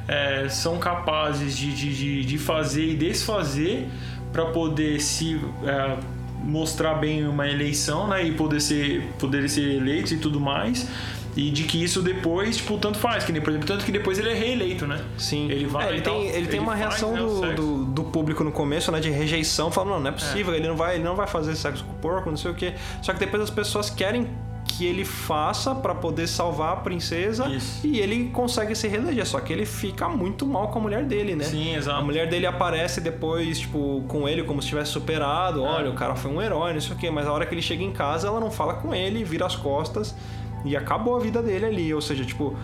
é, são capazes de, de, de, de fazer e desfazer pra poder se é, mostrar bem uma eleição, né, e poder ser poder ser eleitos e tudo mais. E de que isso depois, tipo, tanto faz, que nem, por exemplo, tanto que depois ele é reeleito, né? Sim. Ele vai É, ele e tal, tem, ele tem uma faz, reação né, do, do, do público no começo, né? De rejeição, falando, não, não é possível, ele, não vai, ele não vai fazer sexo com o porco, não sei o quê. Só que depois as pessoas querem que ele faça pra poder salvar a princesa Isso. e ele consegue se reeleger. Só que ele fica muito mal com a mulher dele, né? Sim, exato. A mulher dele aparece depois, tipo, com ele como se tivesse superado. É. Olha, o cara foi um herói, não sei o quê. Mas a hora que ele chega em casa, ela não fala com ele, vira as costas e acabou a vida dele ali. Ou seja, tipo,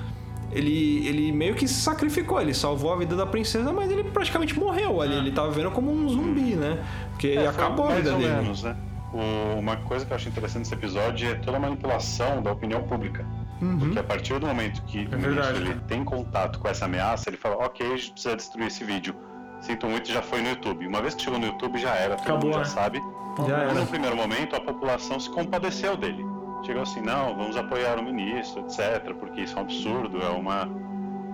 ele, ele meio que se sacrificou. Ele salvou a vida da princesa, mas ele praticamente morreu ali. Ele tava vivendo como um zumbi, né? Porque É, acabou a mais vida ou dele. menos, né? O- uma coisa que eu acho interessante nesse episódio é toda a manipulação da opinião pública. Uhum. Porque a partir do momento que o É verdade, ministro, ele cara. tem contato com essa ameaça, ele fala, ok, a gente precisa destruir esse vídeo. Sinto muito, já foi no YouTube. Uma vez que chegou no YouTube, já era, todo Acabou, mundo já né? sabe. Já Mas era. no primeiro momento, a população se compadeceu dele. Chegou assim, não, vamos apoiar o ministro, etc., porque isso é um absurdo, é, uma,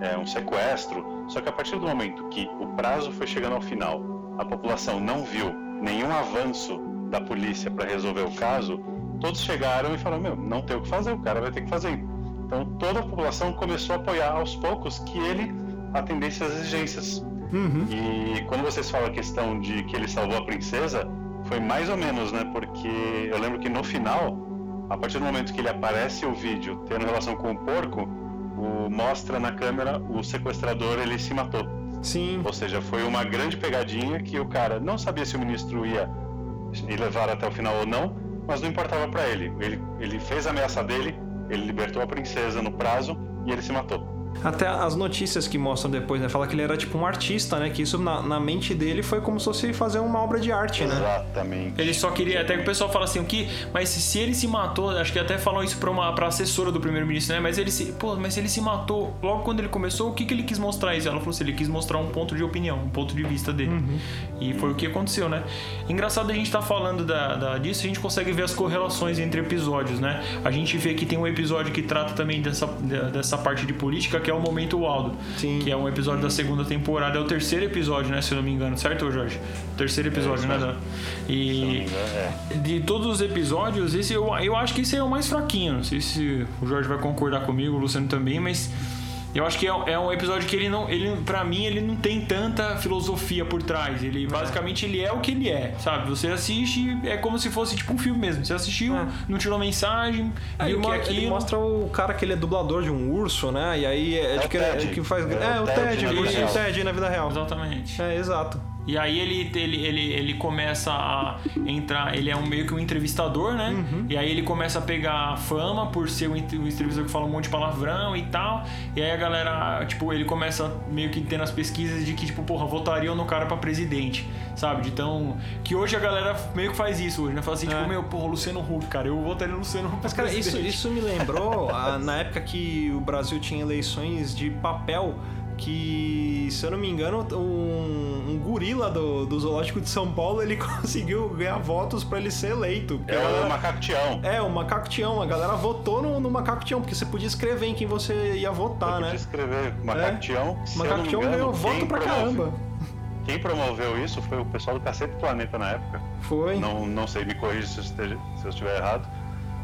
é um sequestro. Só que a partir do momento que o prazo foi chegando ao final, a população não viu nenhum avanço da polícia para resolver o caso, todos chegaram e falaram, meu, não tem o que fazer, o cara vai ter que fazer. Então toda a população começou a apoiar aos poucos que ele atendesse às exigências. Uhum. E quando vocês falam a questão de que ele salvou a princesa, foi mais ou menos, né? Porque eu lembro que no final, a partir do momento que ele aparece o vídeo tendo relação com o porco, o, mostra na câmera o sequestrador ele se matou. Sim. Ou seja, foi uma grande pegadinha que o cara não sabia se o ministro ia levar até o final ou não, mas não importava pra ele. ele. Ele fez a ameaça dele, ele libertou a princesa no prazo e ele se matou. Até as notícias que mostram depois, né? Fala que ele era tipo um artista, né? Que isso na, na mente dele foi como se fosse fazer uma obra de arte, né? Exatamente. Ele só queria, até que o pessoal fala assim, o que? Mas se, se ele se matou, acho que até falam isso pra uma pra assessora do primeiro-ministro, né? Mas ele se. Pô, mas ele se matou logo quando ele começou, o que, que ele quis mostrar isso? Ela falou assim, ele quis mostrar um ponto de opinião, um ponto de vista dele. E foi o que aconteceu, né? Engraçado a gente tá falando da, da- disso, a gente consegue ver as correlações entre episódios, né? A gente vê que tem um episódio que trata também dessa, dessa parte de política, que que é o Momento Waldo. Sim. Que é um episódio da segunda temporada. É o terceiro episódio, né? Se eu não me engano, certo, Jorge? O terceiro episódio, né? Dan? E É. de todos os episódios, esse eu, eu acho que esse é o mais fraquinho. Não sei se o Jorge vai concordar comigo, o Luciano também, mas eu acho que é, é um episódio que ele não, ele, para mim, ele não tem tanta filosofia por trás. Ele basicamente ele é o que ele é, sabe? Você assiste, é como se fosse tipo um filme mesmo. Você assistiu, É. não tirou mensagem, Aí viu ele, que é ele mostra o cara que ele é dublador de um urso, né? E aí é, de o que, que faz. É, É, o o Ted o. Ted na vida real. Exatamente. É, exato. E aí ele, ele, ele, ele começa a entrar, ele é um, meio que um entrevistador, né? Uhum. E aí ele começa a pegar fama por ser um ent- entrevistador que fala um monte de palavrão e tal. E aí a galera, tipo, ele começa meio que tendo as pesquisas de que, tipo, porra, votariam no cara pra presidente, sabe? De tão. Que hoje a galera meio que faz isso hoje, né? Fala assim, É. tipo, meu, porra, Luciano Huck, cara, eu votaria no Luciano Huck. Mas, cara, isso, presidente. isso me lembrou a- na época que o Brasil tinha eleições de papel. Que, se eu não me engano, um, um gorila do, do Zoológico de São Paulo ele conseguiu ganhar votos pra ele ser eleito. É o galera- macaco Tião. É, o macaco Tião. A galera votou no, no macaco Tião, porque você podia escrever em quem você ia votar, Eu né? podia escrever Macaco É. Tião. Se eu Macaco não me Tião engano, ganhou voto pra promove- caramba. Quem promoveu isso foi o pessoal do Cacete Planeta na época. Foi. Não, não sei, me corrija se eu, esteja- se eu estiver errado.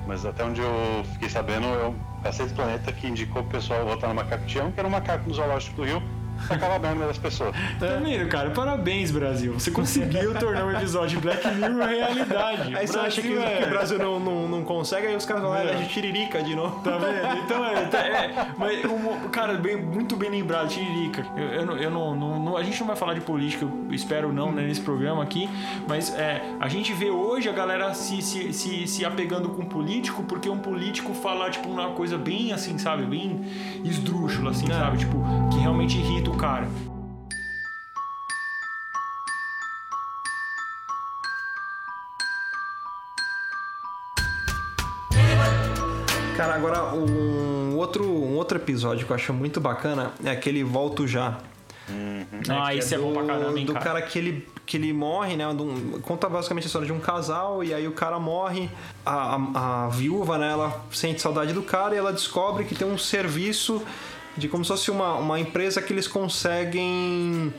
Mas até onde eu fiquei sabendo, é o Cacete Planeta que indicou o pessoal votar no Macaco Tião, que era um macaco no Zoológico do Rio, sacava a merda das pessoas. Tá vendo, cara? Parabéns, Brasil. Você conseguiu tornar um episódio de Black Mirror realidade. Aí você acha que, é- que o Brasil não, não, não consegue, aí os caras vão lá e É. elegem tiririca de novo. Tá vendo? Então é, tá- é mas o cara, bem, muito bem lembrado, Tiririca. Eu, eu, não- eu não, não- não- A gente não vai falar de política, eu espero não, né, nesse programa aqui, mas é, a gente vê hoje a galera se, se, se, se apegando com um político, porque um político fala, tipo, uma coisa bem assim, sabe? Bem esdrúxula, assim, É. sabe? Tipo, que realmente irrita o cara. Cara, agora um outro, um outro episódio que eu acho muito bacana é aquele Volto Já. ah, que esse é, bom pra do- caramba, hein, Do cara. cara que ele, que ele morre, né? um- conta basicamente a história de um casal e aí o cara morre, a, a, a viúva, né? Ela sente saudade do cara e ela descobre que tem um serviço de como se fosse uma, uma empresa que eles conseguem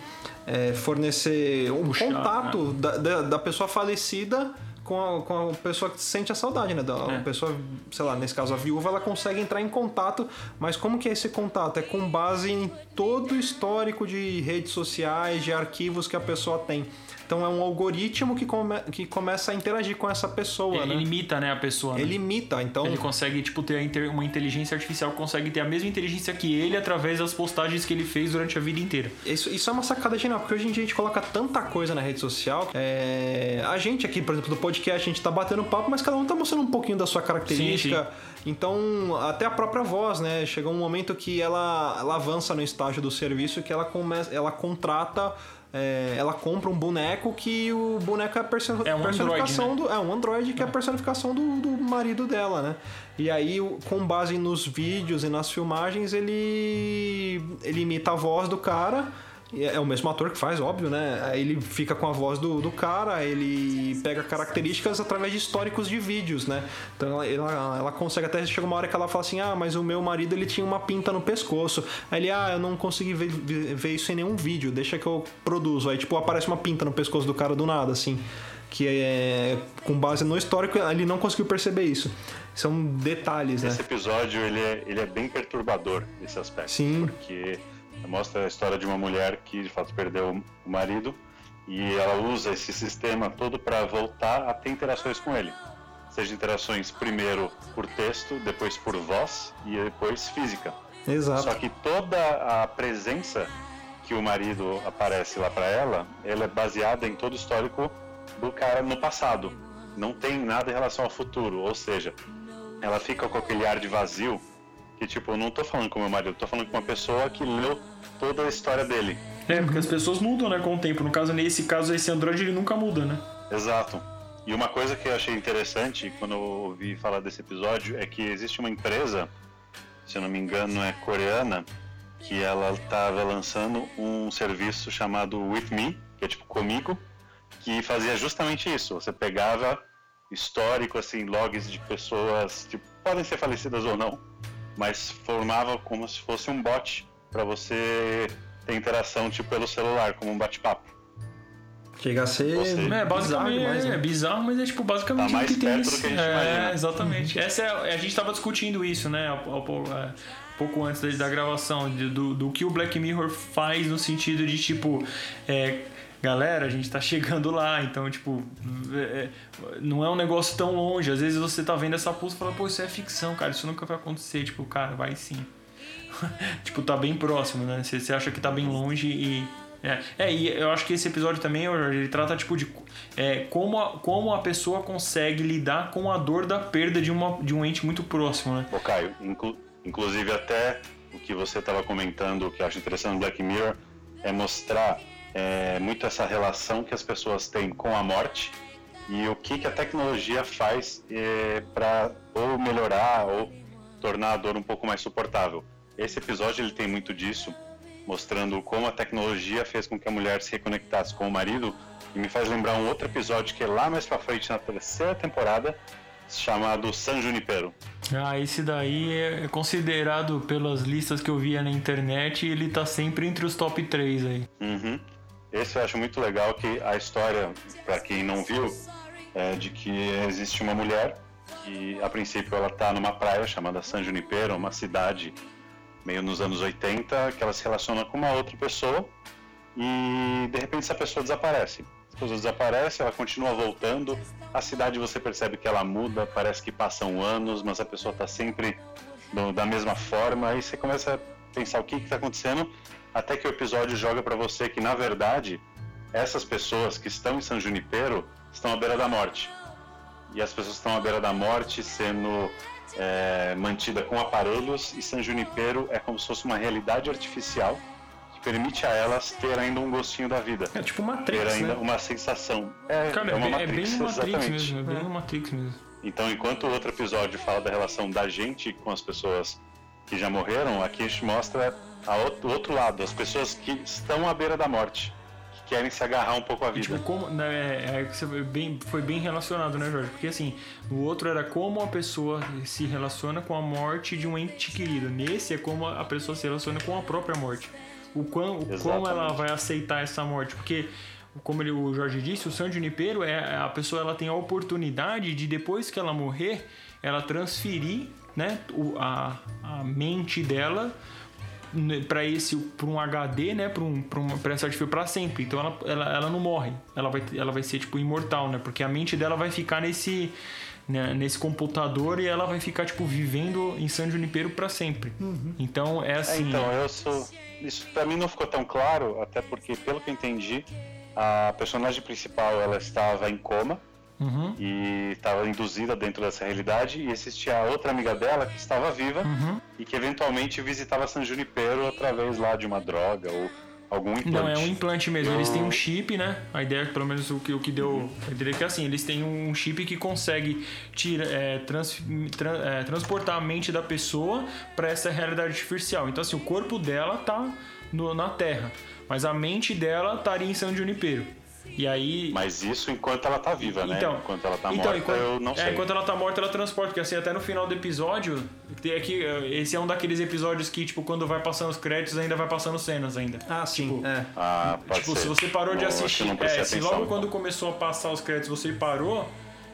é, fornecer um Puxar, contato da, da, da pessoa falecida com a, com a pessoa que sente a saudade, né? Da É. pessoa, sei lá, nesse caso a viúva, ela consegue entrar em contato, mas como que é esse contato? É com base em todo o histórico de redes sociais, de arquivos que a pessoa tem. Então é um algoritmo que, come, que começa a interagir com essa pessoa, Ele né? imita, né, a pessoa. né? Ele imita, então... Ele consegue, tipo, ter a inter- uma inteligência artificial que consegue ter a mesma inteligência que ele através das postagens que ele fez durante a vida inteira. Isso, isso é uma sacada genial, porque hoje em dia a gente coloca tanta coisa na rede social. É, A gente aqui, por exemplo, do podcast, a gente tá batendo papo, mas cada um tá mostrando um pouquinho da sua característica. Então, até a própria voz, né? Chegou um momento que ela, ela avança no estágio do serviço que ela, começa, ela contrata. é, ela compra um boneco que o boneco é a perso- É um personificação androide, do. É um androide que é a personificação do, do marido dela, né? E aí, com base nos vídeos e nas filmagens, ele, ele imita a voz do cara. E É o mesmo ator que faz, óbvio, né? Aí ele fica com a voz do, do cara, ele pega características através de históricos de vídeos, né? Então ela, ela, ela consegue até chega uma hora que ela fala assim: Ah, mas o meu marido ele tinha uma pinta no pescoço. Aí ele, ah, eu não consegui ver, ver, ver isso em nenhum vídeo, deixa que eu produzo. Aí, tipo, aparece uma pinta no pescoço do cara do nada, assim. Que é com base no histórico, ele não conseguiu perceber isso. São detalhes, né? Esse episódio ele é, ele é bem perturbador nesse aspecto. Sim. Porque mostra a história de uma mulher que de fato perdeu o marido e ela usa esse sistema todo para voltar a ter interações com ele. Seja interações primeiro por texto, depois por voz e depois física. Exato. Só que toda a presença que o marido aparece lá para ela, ela é baseada em todo o histórico do cara no passado. Não tem nada em relação ao futuro, ou seja, ela fica com aquele ar de vazio que tipo, eu não tô falando com meu marido, eu tô falando com uma pessoa que leu toda a história dele. É, porque as pessoas mudam, né, com o tempo. No caso, nesse caso, esse Android, ele nunca muda, né? Exato. E uma coisa que eu achei interessante quando eu ouvi falar desse episódio é que existe uma empresa, se eu não me engano é coreana, que ela estava lançando um serviço chamado With Me, que é tipo comigo, que fazia justamente isso. Você pegava histórico, assim, logs de pessoas, tipo, podem ser falecidas ou não, mas formava como se fosse um bot para você ter interação tipo pelo celular, como um bate-papo. Chega a ser Você- É, basicamente bizarro é, né? é bizarro, mas é tipo basicamente Tá o mais que tem. perto do que a gente é, imagina. exatamente. Essa é, a gente tava discutindo isso, né? é, pouco antes da, da gravação, de- do, do que o Black Mirror faz no sentido de tipo. é, Galera, a gente tá chegando lá, então, tipo, é, é, não é um negócio tão longe. Às vezes você tá vendo essa pulsa e fala, pô, isso é ficção, cara, isso nunca vai acontecer. Tipo, cara, vai sim. tipo, tá bem próximo, né? Você, você acha que tá bem longe e. É, é, e eu acho que esse episódio também, ele trata, tipo, de é, como, a, como a pessoa consegue lidar com a dor da perda de, uma, de um ente muito próximo, né? Ô Caio, inclu- inclusive até o que você estava comentando, que eu acho interessante no Black Mirror, é mostrar é, muito essa relação que as pessoas têm com a morte e o que, que a tecnologia faz para ou melhorar ou tornar a dor um pouco mais suportável. Esse episódio ele tem muito disso, mostrando como a tecnologia fez com que a mulher se reconectasse com o marido e me faz lembrar um outro episódio que é lá mais pra frente na terceira temporada, chamado San Junipero. Ah, esse daí é considerado pelas listas que eu via na internet, ele tá sempre entre os top 3 aí. Uhum. Esse eu acho muito legal que a história, para quem não viu, é de que existe uma mulher que a princípio ela tá numa praia chamada San Junipero, uma cidade meio nos anos 80, que ela se relaciona com uma outra pessoa e de repente essa pessoa desaparece. Essa pessoa desaparece, ela continua voltando, a cidade você percebe que ela muda, parece que passam anos, mas a pessoa tá sempre do- da mesma forma, aí você começa a pensar o que está acontecendo, até que o episódio joga para você que na verdade essas pessoas que estão em San Junipero estão à beira da morte. E as pessoas estão à beira da morte sendo é, mantida com aparelhos e San Junipero é como se fosse uma realidade artificial que permite a elas ter ainda um gostinho da vida, É tipo ter Matrix, ainda né? uma sensação. É, Cara, é uma é Matrix, bem Matrix exatamente. mesmo, é bem uma Matrix mesmo. Então, enquanto o outro episódio fala da relação da gente com as pessoas que já morreram, aqui a gente mostra o outro lado, as pessoas que estão à beira da morte, que querem se agarrar um pouco à E, vida. tipo, como, né, é, é bem, foi bem relacionado, né, Jorge? Porque assim, no outro era como a pessoa se relaciona com a morte de um ente querido. Nesse é como a pessoa se relaciona com a própria morte. O quão, o quão ela vai aceitar essa morte. Porque, como ele- o Jorge disse, o San Junipero é a pessoa ela tem a oportunidade de, depois que ela morrer, ela transferir né, o- a, a mente dela para esse para um HD, né, para um para para essa artifício para sempre. Então ela, ela, ela não morre. Ela vai ela vai ser tipo imortal, né? Porque a mente dela vai ficar nesse né, nesse computador e ela vai ficar tipo vivendo em San Junipero para sempre. Então é É, assim. então, eu sou. Isso pra mim não ficou tão claro, até porque, pelo que eu entendi, a personagem principal ela estava em coma Uhum. e estava induzida dentro dessa realidade e existia a outra amiga dela que estava viva Uhum. e que eventualmente visitava San Junipero através lá de uma droga ou algum implante. Não, é um implante mesmo. Eu- Eles têm um chip, né? A ideia, pelo menos o que, o que deu. A ideia é que assim, eles têm um chip que consegue tira, é, trans- tran- é, transportar a mente da pessoa para essa realidade artificial. Então, assim, o corpo dela tá no- na Terra, mas a mente dela estaria em São Junipero. E aí. Mas isso enquanto ela tá viva, né? Enquanto ela tá morta, enquanto, eu não é, sei. enquanto ela tá morta, ela transporta. Porque assim, até no final do episódio, tem aqui, eh, esse é um daqueles episódios que, tipo, quando vai passando os créditos, ainda vai passando cenas ainda. Ah, sim. Tipo, é. Ah, pode Tipo, ser. se você parou de Não, que assistir, é, se logo então. quando começou a passar os créditos você parou,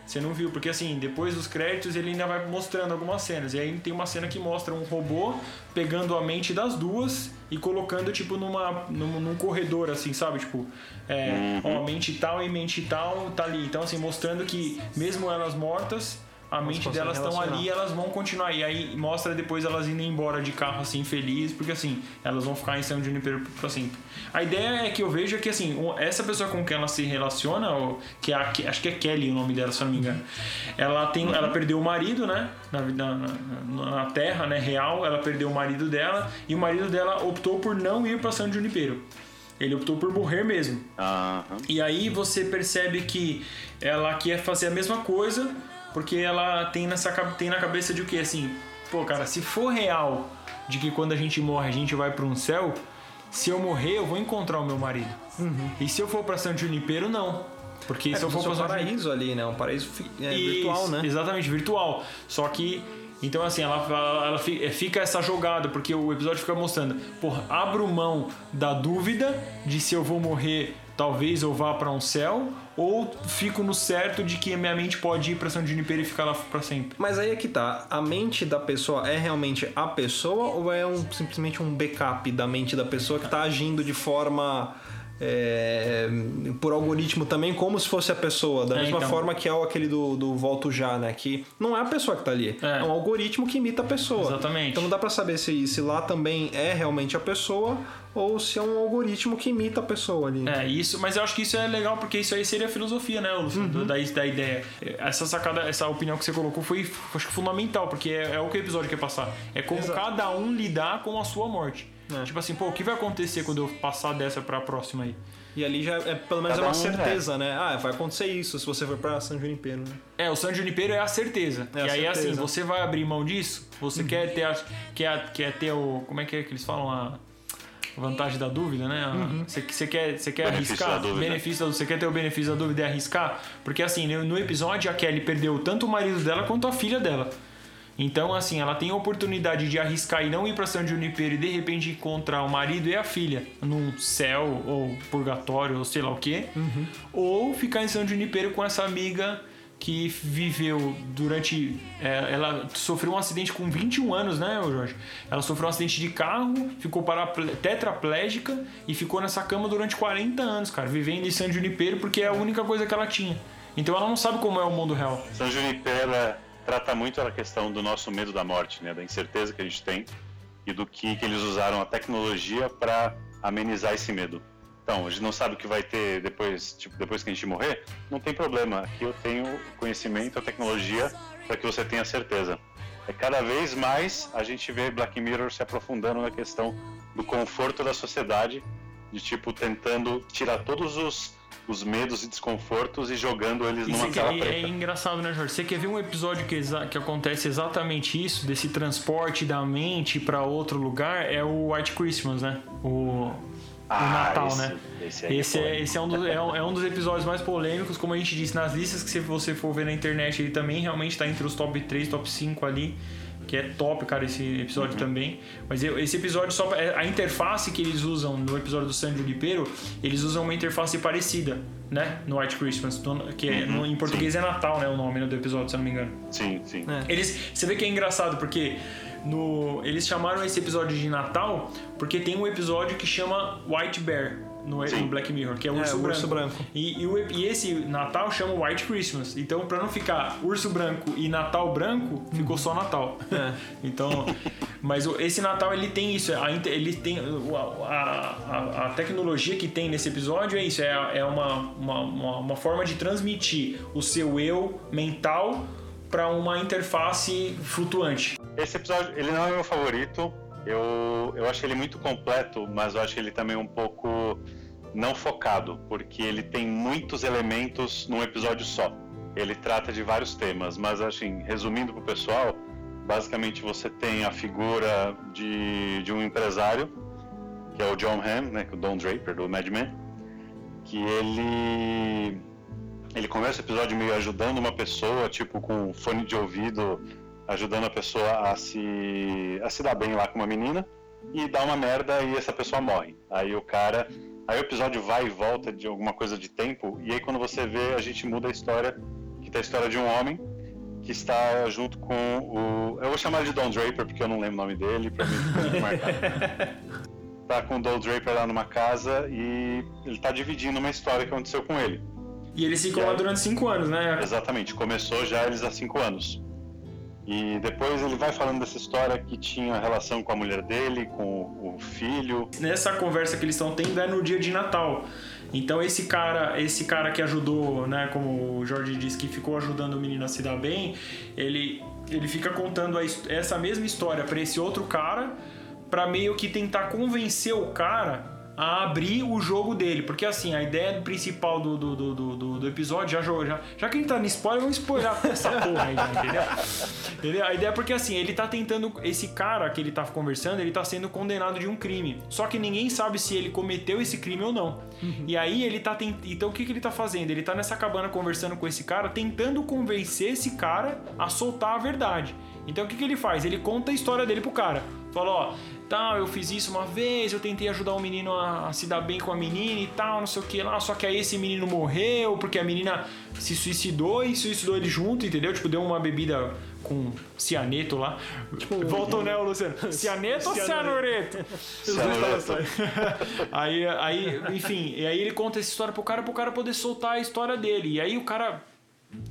você não viu, porque assim, depois dos créditos ele ainda vai mostrando algumas cenas. E aí tem uma cena que mostra um robô pegando a mente das duas e colocando, tipo, numa, num, num corredor, assim, sabe? Tipo, é, Uhum. ó, mente tal e mente tal tá ali. Então, assim, mostrando que mesmo elas mortas, a mente delas estão ali e elas vão continuar. E aí mostra depois elas indo embora de carro, assim, felizes, porque assim, elas vão ficar em São Junipero pra sempre. A ideia é que eu vejo que, assim, essa pessoa com quem ela se relaciona, que é a, que- acho que é Kelly o nome dela, se eu não me engano, ela, tem, ela perdeu o marido, né, na, vida- na, na- na terra, né, real, ela perdeu o marido dela, e o marido dela optou por não ir pra São Junipero. Ele optou por morrer mesmo. Aham. E aí você percebe que ela quer fazer a mesma coisa, porque ela tem, nessa, tem na cabeça de o que? Assim, pô, cara, se for real de que quando a gente morre a gente vai para um céu, se eu morrer eu vou encontrar o meu marido. E se eu for para São Junipero, não. Porque É se eu for pra fosse um Junipero. paraíso ali, né? Um paraíso é, Isso, virtual, né? Exatamente, virtual. Só que Então, assim, ela, ela, é, fica essa jogada, porque o episódio fica mostrando, porra, abro mão da dúvida de se eu vou morrer, talvez eu vá pra um céu, ou fico no certo de que minha mente pode ir pra São Junipero e ficar lá pra sempre. Mas aí é que tá, a mente da pessoa é realmente a pessoa ou é um, simplesmente um backup da mente da pessoa que tá agindo de forma. é, por algoritmo também, como se fosse a pessoa, da É, mesma então. forma que é o aquele do, do Volto Já, né? Que não é a pessoa que tá ali, é, É. um algoritmo que imita a pessoa. Exatamente. Então não dá pra saber se, se lá também é realmente a pessoa ou se é um algoritmo que imita a pessoa ali. É, isso, mas eu acho que isso é legal porque isso aí seria a filosofia, né, Lúcio? do- Da, da ideia. Essa sacada, essa opinião que você colocou foi, acho que fundamental, porque é, é o que o episódio quer passar. É como Exato. cada um lidar com a sua morte. É. Tipo assim, pô, o que vai acontecer quando eu passar dessa pra próxima aí? E ali já é pelo menos é uma um, certeza, né? Ah, vai acontecer isso se você for pra San Junipero, né? É, o San Junipero é a certeza. É a e aí, certeza. assim, você vai abrir mão disso? Você quer ter a, quer, quer ter o. Como é que é que eles falam? A vantagem da dúvida, né? A- Você, você quer, você quer Benefício arriscar? Benefício. Você quer ter o benefício da dúvida e arriscar? Porque, assim, no, episódio, a Kelly perdeu tanto o marido dela quanto a filha dela. Então, assim, ela tem a oportunidade de arriscar e não ir pra San Junipero e de repente encontrar o marido e a filha num céu ou purgatório ou sei lá o quê. Ou ficar em San Junipero com essa amiga que viveu durante. é, ela sofreu um acidente com 21 anos, né, Jorge? Ela sofreu um acidente de carro, ficou tetraplégica e ficou nessa cama durante 40 anos, cara, vivendo em San Junipero porque é a única coisa que ela tinha. Então ela não sabe como é o mundo real. São Junipero trata muito a questão do nosso medo da morte, né? Da incerteza que a gente tem e do que, que eles usaram a tecnologia para amenizar esse medo. Então, a gente não sabe o que vai ter depois, tipo, depois que a gente morrer. Não tem problema. Aqui eu tenho conhecimento, a tecnologia para que você tenha certeza. É cada vez mais a gente vê Black Mirror se aprofundando na questão do conforto da sociedade, de tipo tentando tirar todos os, os medos e desconfortos e jogando eles E numa tela quer- preta. é engraçado, né, Jorge? Você quer ver um episódio que, que acontece exatamente isso, desse transporte da mente pra outro lugar, é o White Christmas, né? O, o Ah, Natal, esse- né? esse é esse, é, esse é, um dos, é, um, é um dos episódios mais polêmicos, como a gente disse, nas listas que se você for ver na internet, ele também realmente tá entre os top 3, top 5 ali. Que é top, cara, esse Uhum. episódio também. Mas esse episódio só. é- A interface que eles usam no episódio do San Junipero, eles usam uma interface parecida, né? No White Christmas. Que é- no- em português é Natal, né? O nome né, do episódio, se eu não me engano. Sim, sim. Eles, você vê que é engraçado, porque no, eles chamaram esse episódio de Natal porque tem um episódio que chama White Bear no, Black Mirror, que é o urso, o branco. urso branco. E, e, e esse Natal chama White Christmas. Então, pra não ficar urso branco e Natal branco, ficou só Natal. É. Então, mas esse Natal ele tem isso, a, ele tem a, a, a tecnologia que tem nesse episódio é isso, é, é uma, uma, uma forma de transmitir o seu eu mental para uma interface flutuante. Esse episódio, ele não é meu favorito. Eu, eu acho ele muito completo, mas eu acho ele também um pouco não focado, porque ele tem muitos elementos num episódio só. Ele trata de vários temas, mas assim, resumindo pro pessoal, basicamente você tem a figura de, de um empresário, que é o John Hamm, né, é o Don Draper do Mad Men, que ele ele começa o episódio meio ajudando uma pessoa, tipo com fone de ouvido, ajudando a pessoa a se a se dar bem lá com uma menina e dá uma merda e essa pessoa morre. Aí o cara, aí o episódio vai e volta de alguma coisa de tempo e aí quando você vê a gente muda a história, que tá a história de um homem que está junto com o eu vou chamar de Don Draper porque eu não lembro o nome dele, pra mim fica muito marcado. Tá com o Don Draper lá numa casa e ele tá dividindo uma história que aconteceu com ele. E eles ficam E lá aí? durante cinco anos, né? Exatamente, começou já eles há cinco anos. E depois ele vai falando dessa história que tinha relação com a mulher dele, com o filho. Nessa conversa que eles estão tendo é no dia de Natal. Então esse cara, esse cara que ajudou, né, como o Jorge disse, que ficou ajudando o menino a se dar bem, ele, ele fica contando a essa mesma história para esse outro cara, para meio que tentar convencer o cara a abrir o jogo dele. Porque assim, a ideia principal do, do, do, do, do episódio, já jogou, já, já que ele tá no spoiler, vamos spoiler essa porra aí, entendeu? entendeu? A ideia é porque assim, ele tá tentando. Esse cara que ele tá conversando, ele tá sendo condenado de um crime. Só que ninguém sabe se ele cometeu esse crime ou não. Uhum. E aí ele tá tent... Então o que, que ele tá fazendo? Ele tá nessa cabana conversando com esse cara, tentando convencer esse cara a soltar a verdade. Então o que, que ele faz? Ele conta a história dele pro cara. Fala, ó, tal, eu fiz isso uma vez, eu tentei ajudar o menino a, a, se dar bem com a menina e tal, não sei o que lá, só que aí esse menino morreu porque a menina se suicidou e suicidou ele junto, entendeu? Tipo, deu uma bebida com cianeto lá. Tipo, Voltou, né, Luciano? Cianeto ou cianureto? aí, aí, enfim, e aí ele conta essa história pro cara, pro cara poder soltar a história dele. E aí o cara,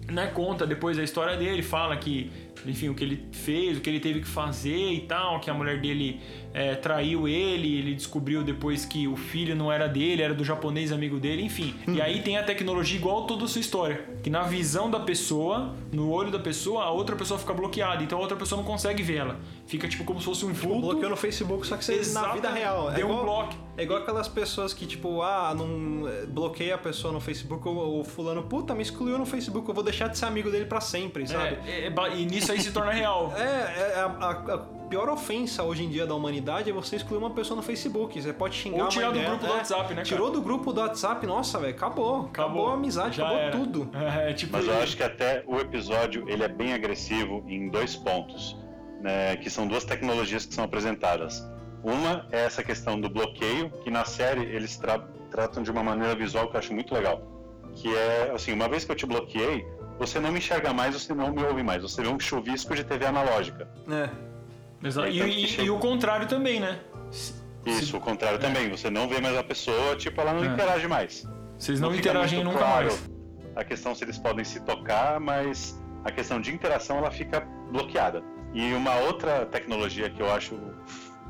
né, conta depois a história dele, fala que enfim, o que ele fez, o que ele teve que fazer e tal, que a mulher dele é, traiu ele, ele descobriu depois que o filho não era dele, era do japonês amigo dele, enfim. Hum. E aí tem a tecnologia igual toda a sua história, que na visão da pessoa, no olho da pessoa, a outra pessoa fica bloqueada, então a outra pessoa não consegue ver ela. Fica tipo como se fosse um vulto. bloqueou no Facebook, só que você Exato, na vida real. É deu igual, um bloco. É igual aquelas pessoas que tipo, ah, não é, bloqueia a pessoa no Facebook ou, o fulano, puta, me excluiu no Facebook, eu vou deixar de ser amigo dele para sempre, sabe? É, é, e nisso aí se torna real. é, é a, a, a pior ofensa hoje em dia da humanidade é você excluir uma pessoa no Facebook. Você pode xingar Ou tirar do dela, grupo do WhatsApp, né? Cara? Tirou do grupo do WhatsApp, nossa, velho, acabou. acabou. Acabou a amizade, Já acabou era. tudo. É, tipo Mas eu acho que até o episódio ele é bem agressivo em dois pontos, né? Que são duas tecnologias que são apresentadas. Uma é essa questão do bloqueio, que na série eles tra tratam de uma maneira visual que eu acho muito legal. Que é assim, uma vez que eu te bloqueei, você não me enxerga mais, você não me ouve mais. Você vê um chuvisco de TV analógica. É. Exato. E, e, e, o contrário também, né? Isso, Se... o contrário é. também. Você não vê mais a pessoa, tipo, ela não é. interage mais. Vocês não, não interagem nunca claro mais. A questão se eles podem se tocar, mas a questão de interação ela fica bloqueada. E uma outra tecnologia que eu acho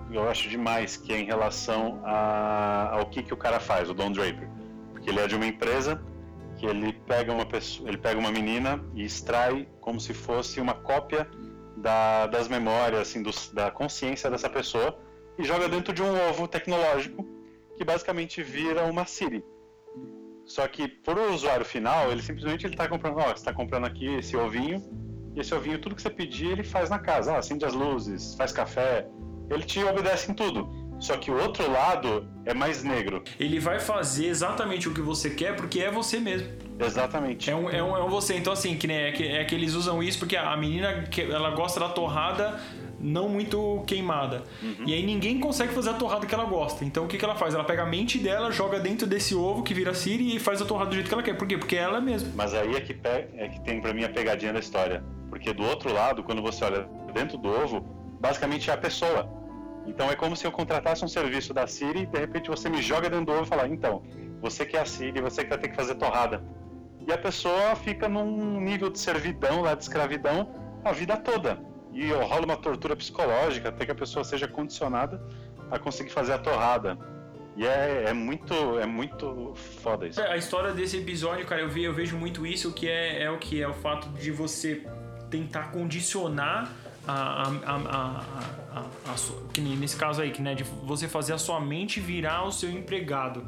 eu acho demais que é em relação a, ao que, que o cara faz, o Don Draper. Porque ele é de uma empresa que ele pega uma pessoa, ele pega uma menina e extrai como se fosse uma cópia da, das memórias, assim, do, da consciência dessa pessoa e joga dentro de um ovo tecnológico que basicamente vira uma Siri. Só que para o usuário final, ele simplesmente está comprando, ó, você está comprando aqui esse ovinho e esse ovinho tudo que você pedir ele faz na casa, acende as luzes, faz café, ele te obedece em tudo. Só que o outro lado é mais negro. Ele vai fazer exatamente o que você quer porque é você mesmo. Exatamente. É um, é um, é um você. Então, assim, que, né, é, que, é que eles usam isso porque a menina ela gosta da torrada não muito queimada. Uhum. E aí ninguém consegue fazer a torrada que ela gosta. Então o que, que ela faz? Ela pega a mente dela, joga dentro desse ovo que vira Siri e faz a torrada do jeito que ela quer. Por quê? Porque é ela mesma. Mas aí é que, é que tem pra mim a pegadinha da história. Porque do outro lado, quando você olha dentro do ovo, basicamente é a pessoa. Então é como se eu contratasse um serviço da Siri e de repente você me joga dentro do ovo e fala, então, você que é a Siri, você que vai ter que fazer torrada. E a pessoa fica num nível de servidão, lá de escravidão, a vida toda. E rola uma tortura psicológica até que a pessoa seja condicionada a conseguir fazer a torrada. E é, é, muito é muito foda isso. A história desse episódio, cara, eu, ve, eu vejo muito isso, que é, é o que é o fato de você tentar condicionar a, a, a, que nesse caso aí, que né, de você fazer a sua mente virar o seu empregado.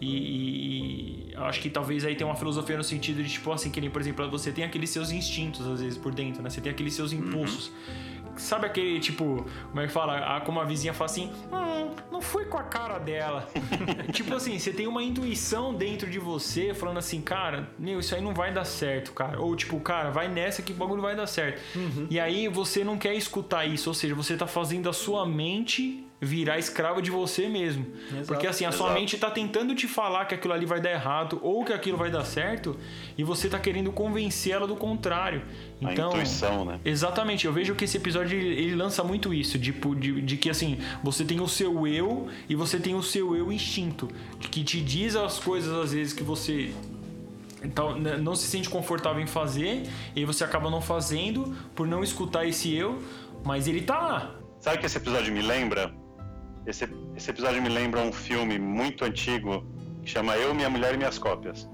E, e, e, acho que talvez aí tem uma filosofia no sentido de, tipo assim, que nem, por exemplo, você tem aqueles seus instintos, às vezes, por dentro, né? Você tem aqueles seus impulsos. Uhum. Sabe aquele, tipo, como é que fala? A, como a vizinha fala assim, hum, não fui com a cara dela. tipo assim, você tem uma intuição dentro de você falando assim, cara, meu, isso aí não vai dar certo, cara. Ou tipo, cara, vai nessa que o bagulho vai dar certo. Uhum. E aí você não quer escutar isso, ou seja, você tá fazendo a sua mente virar escravo de você mesmo. Exato, Porque assim, a exato. sua mente está tentando te falar que aquilo ali vai dar errado ou que aquilo vai dar certo e você está querendo convencer ela do contrário. Então, a intuição, né? Exatamente. Eu vejo que esse episódio ele, lança muito isso, de, de, de, que assim, você tem o seu eu e você tem o seu eu instinto, que te diz as coisas às vezes que você então, não se sente confortável em fazer e você acaba não fazendo por não escutar esse eu, mas ele tá lá. Sabe o que esse episódio me lembra? Esse, esse episódio me lembra um filme muito antigo que chama Eu, Minha Mulher e Minhas Cópias.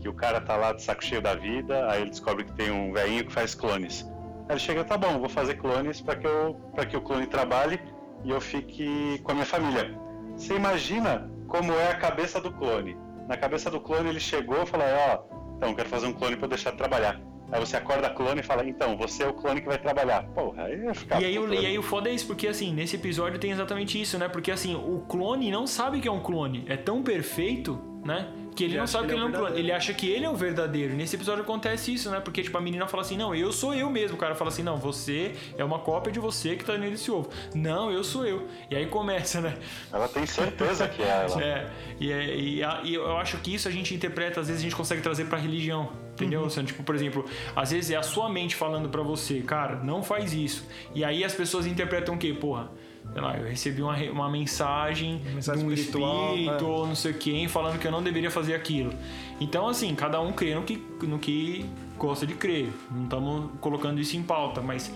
Que o cara tá lá de saco cheio da vida, aí ele descobre que tem um velhinho que faz clones. Aí ele chega, tá bom, vou fazer clones para que, que o clone trabalhe e eu fique com a minha família. Você imagina como é a cabeça do clone. Na cabeça do clone ele chegou e falou, ó, então quero fazer um clone eu deixar de trabalhar. Aí você acorda clone e fala, então, você é o clone que vai trabalhar. Porra, aí ia ficar. E aí, o, puto, e aí o foda é isso, porque assim, nesse episódio tem exatamente isso, né? Porque assim, o clone não sabe que é um clone. É tão perfeito, né? Que ele, Ele não acha sabe que que ele ele é é um clone. Ele acha que ele é o verdadeiro. E nesse episódio acontece isso, né? Porque, tipo, a menina fala assim: Não, eu sou eu mesmo. O cara fala assim: Não, você é uma cópia de você que tá nesse ovo. Não, eu sou eu. E aí começa, né? Ela tem certeza que é ela. É, e, é- e a- e eu acho que isso a gente interpreta, às vezes a gente consegue trazer pra religião. Entendeu? Luciano? Tipo, por exemplo, às vezes é a sua mente falando pra você, cara, não faz isso. E aí as pessoas interpretam o quê? Porra, sei lá, eu recebi uma, uma mensagem, Mensagem de um espírito é. ou não sei quem falando que eu não deveria fazer aquilo. Então, assim, cada um crê no que, no que gosta de crer. Não estamos colocando isso em pauta, mas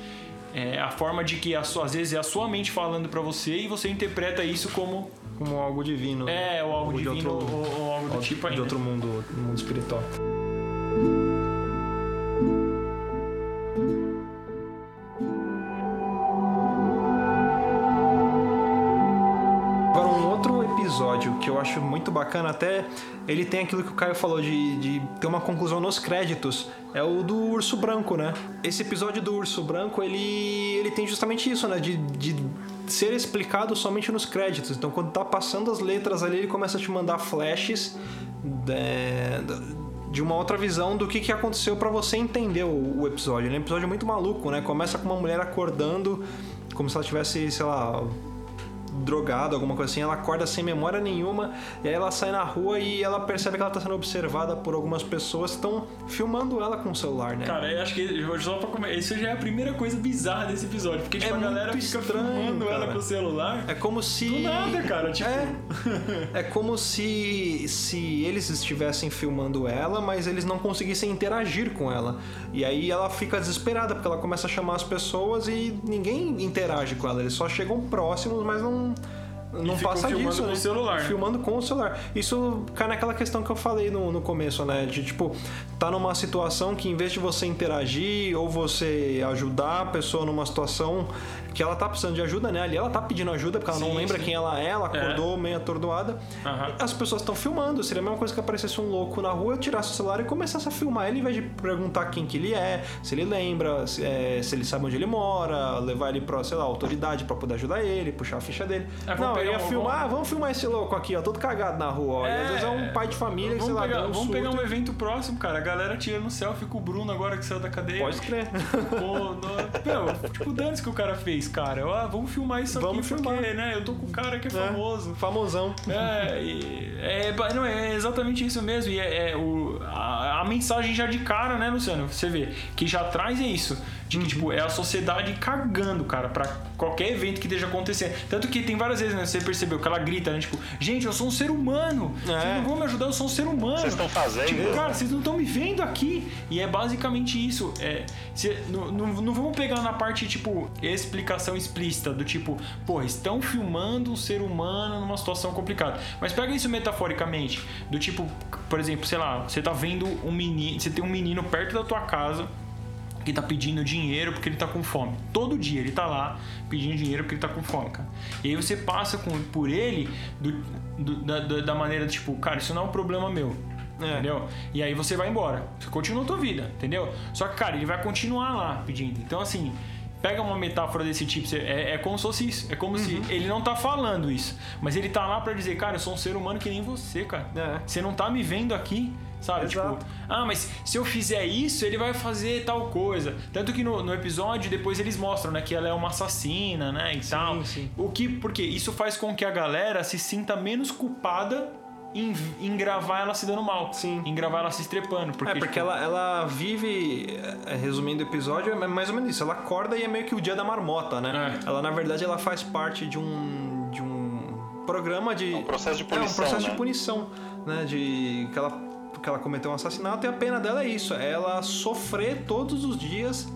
é a forma de que às vezes é a sua mente falando pra você e você interpreta isso como Como algo divino. é, ou algo de divino outro- ou, ou algo do tipo aí. de outro mundo, mundo espiritual. Episódio que eu acho muito bacana, até ele tem aquilo que o Caio falou de, de ter uma conclusão nos créditos, é o do Urso Branco, né? Esse episódio do Urso Branco, ele, ele tem justamente isso, né? De, de ser explicado somente nos créditos. Então, quando tá passando as letras ali, ele começa a te mandar flashes é, de uma outra visão do que, que aconteceu pra você entender o, o episódio. Ele é um episódio muito maluco, né? Começa com uma mulher acordando como se ela tivesse, sei lá, drogada, alguma coisa assim, ela acorda sem memória nenhuma, e aí ela sai na rua e ela percebe que ela tá sendo observada por algumas pessoas que estão filmando ela com o celular, né? Cara, eu acho que só pra comer, isso já é a primeira coisa bizarra desse episódio, porque tipo, É a galera fica estranho, filmando ela cara. com o celular. É como se. Do nada, cara, tipo- É, é como se, se eles estivessem filmando ela, mas eles não conseguissem interagir com ela. E aí ela fica desesperada, porque ela começa a chamar as pessoas e ninguém interage com ela. Eles só chegam próximos, mas não. Não ficam passa filmando disso, com né? o celular. Filmando com o celular. Isso cai naquela questão que eu falei no, no começo, né? De tipo, tá numa situação que em vez de você interagir ou você ajudar a pessoa numa situação que ela tá precisando de ajuda, né? Ali ela tá pedindo ajuda porque ela não Sim, lembra sim. quem ela é, ela acordou meio atordoada. Aham. As pessoas estão filmando. Seria a mesma coisa que aparecesse um louco na rua, eu tirasse o celular e começasse a filmar ele, em vez de perguntar quem que ele é, se ele lembra, se, é, se ele sabe onde ele mora, levar ele pra, sei lá, autoridade pra poder ajudar ele, puxar a ficha dele. É, vamos não, pegar ia um- filmar, vamos- ah, vamos filmar esse louco aqui, ó, todo cagado na rua, ó. Às vezes é um pai de família que, sei Vamos, lá, pegar, um vamos pegar um surto. evento próximo, cara. A galera tirando selfie com o Bruno agora que saiu da cadeia. Pode crer. Pô, meu, tipo, dane que o cara fez, cara. Eu, Ah, vamos filmar isso Vamos aqui porque, filmar. né? Eu tô com o cara que é É, famoso. Famosão. É, e- é, não, é exatamente isso mesmo. E é, é o, a, a mensagem já de cara, né, Luciano? Você vê, que já traz é isso. De que, Uhum. tipo, é a sociedade cagando, cara, pra qualquer evento que esteja acontecendo. Tanto que tem várias vezes, né, você percebeu que ela grita, né? Tipo, gente, eu sou um ser humano. Vocês É. não vão me ajudar, eu sou um ser humano. Vocês estão fazendo? Tipo, cara, vocês não estão me vendo aqui. E é basicamente isso. É, cê- não, não, não vamos pegar na parte, tipo, explicação explícita, do tipo, pô, estão filmando um ser humano numa situação complicada. Mas pega isso metaforicamente. Do tipo, por exemplo, sei lá, você tá vendo um menino. Você tem um menino perto da tua casa que tá pedindo dinheiro porque ele tá com fome. Todo dia ele tá lá pedindo dinheiro porque ele tá com fome, cara. E aí você passa com, por ele do- do- da, da- maneira tipo, cara, isso não é um problema meu. É. Entendeu? E aí você vai embora. Você continua a tua vida, entendeu? Só que, cara, ele vai continuar lá pedindo. Então, assim, pega uma metáfora desse tipo, é, é como se fosse isso. É como se ele não tá falando isso. Mas ele tá lá pra dizer, cara, eu sou um ser humano que nem você, cara. É. Você não tá me vendo aqui, sabe? Exato. Tipo, ah, mas se eu fizer isso, ele vai fazer tal coisa. Tanto que no, no episódio, depois eles mostram, né, que ela é uma assassina, né, e tal. sim. O que, porque isso faz com que a galera se sinta menos culpada em, em gravar ela se dando mal. Sim. Em gravar ela se estrepando. Porque, é, porque tipo, ela, ela vive, é, resumindo o episódio, é mais ou menos isso. Ela acorda e é meio que o dia da marmota, né? É. Ela, na verdade, ela faz parte de um, de um programa de... um processo de É, um punição, processo né? de punição, né? De que ela, que ela cometeu um assassinato e a pena dela é isso. É ela sofrer todos os dias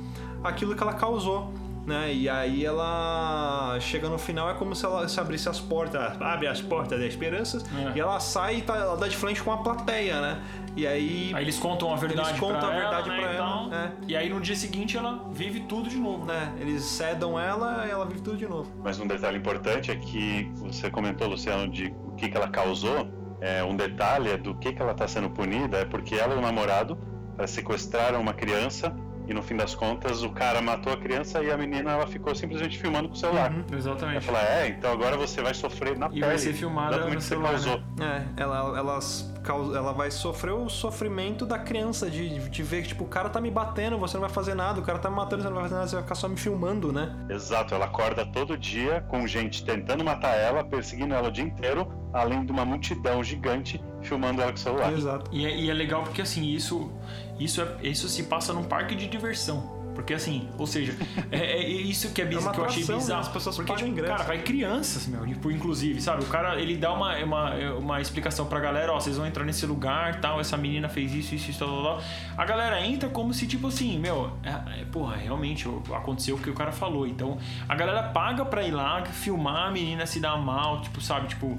aquilo que ela causou. Né? E aí ela chega no final, é como se ela se abrisse as portas, abre as portas da esperança, É. e ela sai e tá, ela dá de frente com a plateia, né? E aí Aí eles contam a verdade Eles contam pra a verdade ela, né, pra e ela, é. E aí no dia seguinte ela vive tudo de novo. né, eles cedam ela e ela vive tudo de novo. Mas um detalhe importante é que você comentou, Luciano, de que, que ela causou, é, um detalhe é do que, que ela está sendo punida é porque ela e o namorado eh, sequestraram uma criança e no fim das contas o cara matou a criança e a menina ela ficou simplesmente filmando com o celular. Ela Exatamente. fala, é, então agora você vai sofrer na E pele. vai ser filmada no celular, né? É, ela, elas ela vai sofrer o sofrimento da criança de, de ver que, tipo, o cara tá me batendo, você não vai fazer nada, o cara tá me matando, você não vai fazer nada, você vai ficar só me filmando, né? Exato, ela acorda todo dia com gente tentando matar ela, perseguindo ela o dia inteiro, além de uma multidão gigante filmando ela com o celular. Exato. E é, e é legal porque assim, isso, isso, é, isso se passa num parque de diversão. Porque assim, ou seja, é, é isso que é bizarro, uma que eu achei né? bizarro. As pessoas porque, tipo, ingresso. cara, vai crianças, meu, tipo, inclusive, sabe? O cara, ele dá uma, uma, uma explicação pra galera, ó, vocês vão entrar nesse lugar, tal, essa menina fez isso, isso, isso, tal, tal, tal. A galera entra como se, tipo assim, meu, é, é, porra, realmente aconteceu o que o cara falou. Então, a galera paga pra ir lá, filmar a menina se dar mal, tipo, sabe, tipo...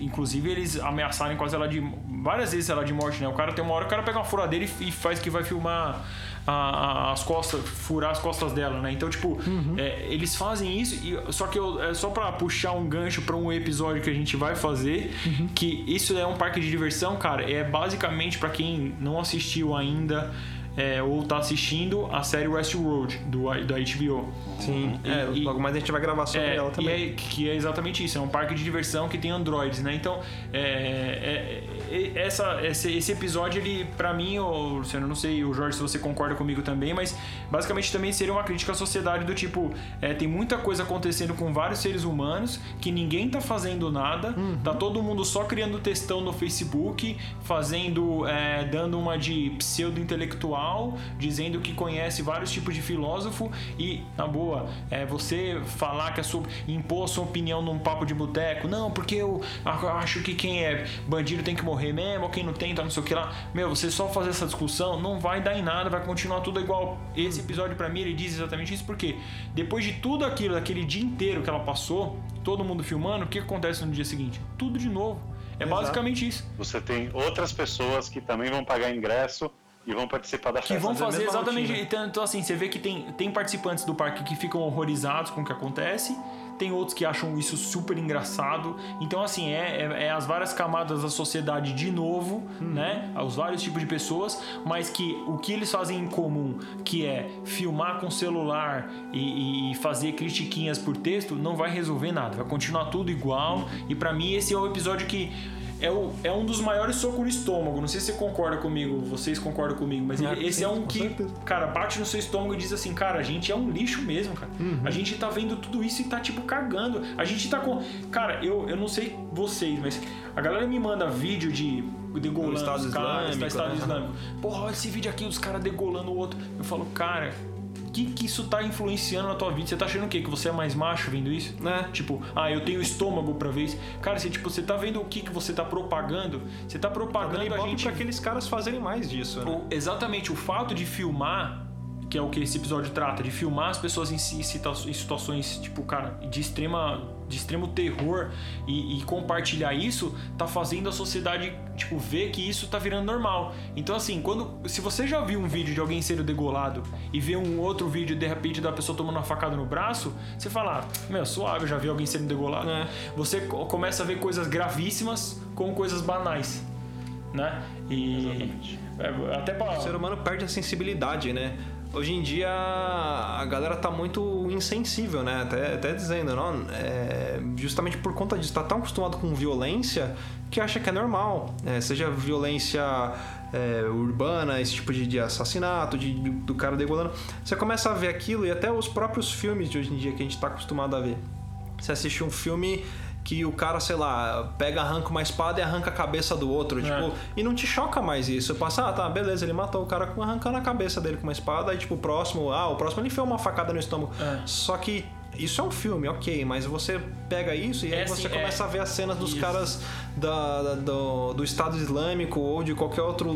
Inclusive, eles ameaçarem quase ela de. Várias vezes ela de morte, né? O cara tem uma hora, o cara pega uma furadeira e, e faz que vai filmar a- as costas, furar as costas dela, né? Então, tipo, é, eles fazem isso, e, só que eu, é só pra puxar um gancho pra um episódio que a gente vai fazer, que isso é um parque de diversão, cara. É basicamente pra quem não assistiu ainda. é, ou tá assistindo a série Westworld do, da HBO. Sim. É, E- logo mais a gente vai gravar sobre É, ela e também. é- que é exatamente isso, é um parque de diversão que tem androides, né? Então, é- é- essa, esse, esse episódio, ele, pra mim, ô, Luciano, não sei, o Jorge, se você concorda comigo também, mas basicamente também seria uma crítica à sociedade do tipo, é, tem muita coisa acontecendo com vários seres humanos que ninguém tá fazendo nada, tá todo mundo só criando textão no Facebook, fazendo, é, dando uma de pseudo-intelectual, dizendo que conhece vários tipos de filósofo e, na boa, é, você falar que a sua, impor a sua opinião num papo de boteco, não, porque eu acho que quem é bandido tem que morrer mesmo, ou quem não tem, tá não sei o que lá. Meu, você só fazer essa discussão não vai dar em nada, vai continuar tudo igual. Esse episódio, pra mim, ele diz exatamente isso, porque depois de tudo aquilo, daquele dia inteiro que ela passou, todo mundo filmando, o que acontece no dia seguinte? Tudo de novo. É Exato. basicamente isso. Você tem outras pessoas que também vão pagar ingresso e vão participar da Que festa. vão fazer exatamente. rotina. Então, então, assim, você vê que tem, tem participantes do parque que ficam horrorizados com o que acontece, tem outros que acham isso super engraçado. Então, assim, é, é, é as várias camadas da sociedade de novo, né? Os vários tipos de pessoas, mas que o que eles fazem em comum, que é filmar com celular e, e fazer critiquinhas por texto, não vai resolver nada. Vai continuar tudo igual. E pra mim, esse é o episódio que é, o, é um dos maiores socos no estômago. Não sei se você concorda comigo, vocês concordam comigo, mas esse sim, é um que, certeza. cara, bate no seu estômago e diz assim, cara, a gente é um lixo mesmo, cara. Uhum. A gente tá vendo tudo isso e tá, tipo, cagando. A gente tá com. Cara, eu, eu não sei vocês, mas a galera me manda vídeo de degolando Do Estado os caras, Islâmico, da Estado né? Islâmico. Porra, olha esse vídeo aqui, os caras degolando o outro. Eu falo, cara. O que, que isso tá influenciando na tua vida? Você tá achando o quê? Que você é mais macho vendo isso? Né? Tipo, ah, eu tenho estômago pra ver isso. Cara, você, tipo, você tá vendo o que, que você tá propagando? Você tá Tá propagando dando a gente pra aqueles caras fazerem mais disso, né? o- exatamente o fato de filmar, que é o que esse episódio trata, de filmar as pessoas em, em situações, tipo, cara, de extrema de extremo terror e, e compartilhar isso, tá fazendo a sociedade, tipo, ver que isso tá virando normal. Então, assim, quando se você já viu um vídeo de alguém sendo degolado e vê um outro vídeo, de repente, da pessoa tomando uma facada no braço, você fala, ah, meu, suave, eu já vi alguém sendo degolado. É. Você co- começa a ver coisas gravíssimas com coisas banais, né? E Exatamente. é, até pra... O ser humano perde a sensibilidade, né? Hoje em dia a galera tá muito insensível, né? Até, até dizendo, não, é, justamente por conta disso, tá tão acostumado com violência que acha que é normal. né? seja violência é, urbana, esse tipo de, de assassinato, de, de- do cara degolando. Você começa a ver aquilo e até os próprios filmes de hoje em dia que a gente tá acostumado a ver. Você assiste um filme que o cara, sei lá, pega, arranca uma espada e arranca a cabeça do outro. É. Tipo, e não te choca mais isso. Passa, ah, tá, beleza, ele matou o cara arrancando a cabeça dele com uma espada. Aí, tipo, o próximo, ah, o próximo ele enfiou uma facada no estômago. É. Só que isso é um filme, ok, mas você pega isso e É aí você assim, começa é. a ver as cenas dos Isso. caras da, da- do, do Estado Islâmico ou de qualquer outro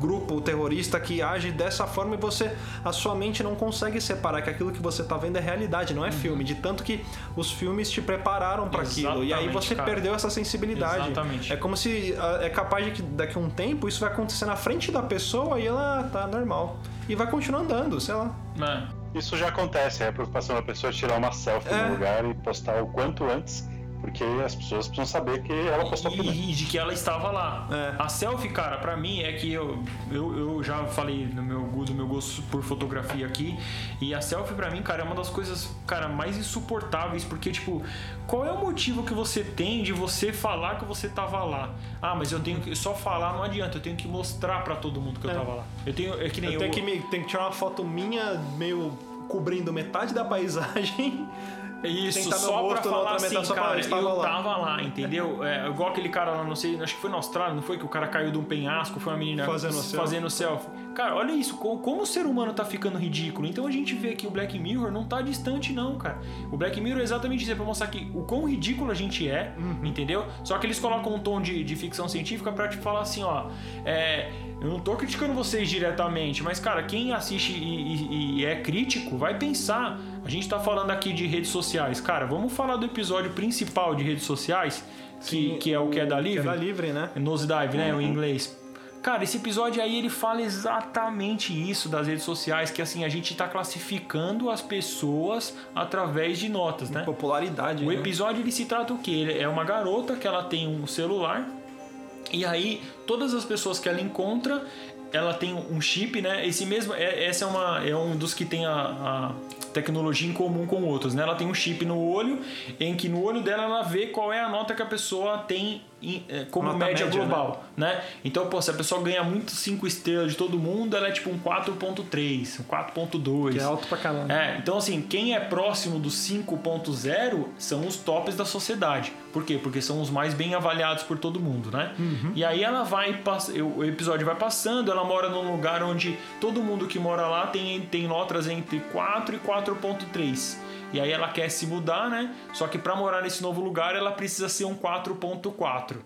grupo terrorista que age dessa forma e você, a sua mente não consegue separar que aquilo que você tá vendo é realidade, não é filme. De tanto que os filmes te prepararam para aquilo. E aí você cara. perdeu essa sensibilidade. Exatamente. É como se é capaz de que daqui a um tempo isso vai acontecer na frente da pessoa e ela tá normal. E vai continuar andando, sei lá. É. Isso já acontece, é a preocupação da pessoa tirar uma selfie É. no lugar e postar o quanto antes porque as pessoas precisam saber que ela postou aquilo. E, e de que ela estava lá. É. A selfie, cara, pra mim é que eu, eu, eu já falei no meu, do meu gosto por fotografia aqui. E a selfie, pra mim, cara, é uma das coisas, cara, mais insuportáveis. Porque, tipo, qual é o motivo que você tem de você falar que você tava lá? Ah, mas eu tenho que só falar, não adianta, eu tenho que mostrar pra todo mundo que eu tava lá. Eu tenho. É que nem Eu tenho que, me, tenho que tirar uma foto minha meio cobrindo metade da paisagem. Isso, Tentar meu só pra falar outra assim, cara, eu estava eu lá. tava lá, entendeu? É, igual aquele cara lá, não sei, acho que foi na Austrália, não foi? Que o cara caiu de um penhasco, foi uma menina Fazendo selfie. fazendo selfie. Cara, olha isso, como, como o ser humano tá ficando ridículo. Então a gente vê que o Black Mirror não tá distante não, cara. O Black Mirror é exatamente isso, é pra mostrar que o quão ridículo a gente é, Uhum. entendeu? Só que eles colocam um tom de, de ficção científica pra te falar assim, ó, é... Eu não tô criticando vocês diretamente, mas, cara, quem assiste e, e- e é crítico vai pensar. A gente tá falando aqui de redes sociais. Cara, vamos falar do episódio principal de redes sociais, que, que é o que é da Que Livre. é da livre, né? Nosedive, né? O inglês. Cara, esse episódio aí ele fala exatamente isso das redes sociais, que assim, a gente tá classificando as pessoas através de notas, né? Popularidade. O né? episódio ele se trata o quê? Ele é uma garota que ela tem um celular e aí todas as pessoas que ela encontra, ela tem um chip, né? Esse mesmo, é, essa é uma é um dos que tem a, a tecnologia em comum com outros, né? Ela tem um chip no olho, em que no olho dela ela vê qual é a nota que a pessoa tem em- como Nota média, média, global, né? Então, pô, se a pessoa ganha muito 5 estrelas de todo mundo, ela é tipo um 4.3, um 4.2. Que é alto pra caramba. É, então assim, quem é próximo do 5.0 são os tops da sociedade. Por quê? Porque são os mais bem avaliados por todo mundo, né? E aí ela vai, o episódio vai passando, ela mora num lugar onde todo mundo que mora lá tem, tem notas entre 4 e 4.3. E aí ela quer se mudar, né? Só que para morar nesse novo lugar ela precisa ser um 4.4.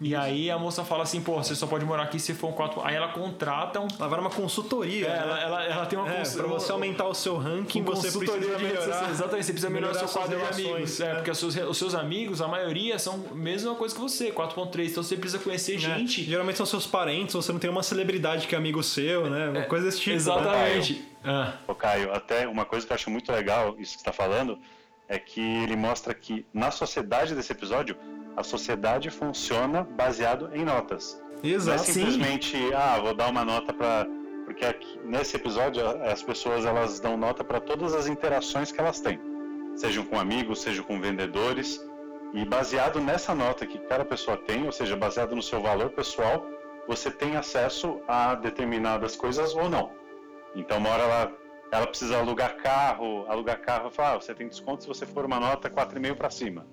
E aí a moça fala assim, pô, você só pode morar aqui se for um 4. Aí ela contrata um. Ela vai numa consultoria. É, né? ela, ela, ela tem uma É, cons- pra você aumentar o seu ranking, com você precisa melhorar. Exatamente, você precisa melhorar, melhorar seu quadro de amigos. É, né? porque os seus, os seus amigos, a maioria, são a mesma coisa que você, 4.3. Então você precisa conhecer né? gente. Geralmente são seus parentes, você não tem uma celebridade que é amigo seu, né? Uma coisa desse tipo. né? Ah, Ô Caio, até uma coisa que eu acho muito legal, isso que você está falando, é que ele mostra que na sociedade desse episódio, a sociedade funciona baseado em notas. Não é Exato. simplesmente, ah, vou dar uma nota para. Porque aqui, nesse episódio as pessoas elas dão nota para todas as interações que elas têm, sejam com amigos, sejam com vendedores. E baseado nessa nota que cada pessoa tem, ou seja, baseado no seu valor pessoal, você tem acesso a determinadas coisas ou não. Então, uma hora ela, ela precisa alugar carro, alugar carro, fala, ah, você tem desconto se você for uma nota 4,5 para cima.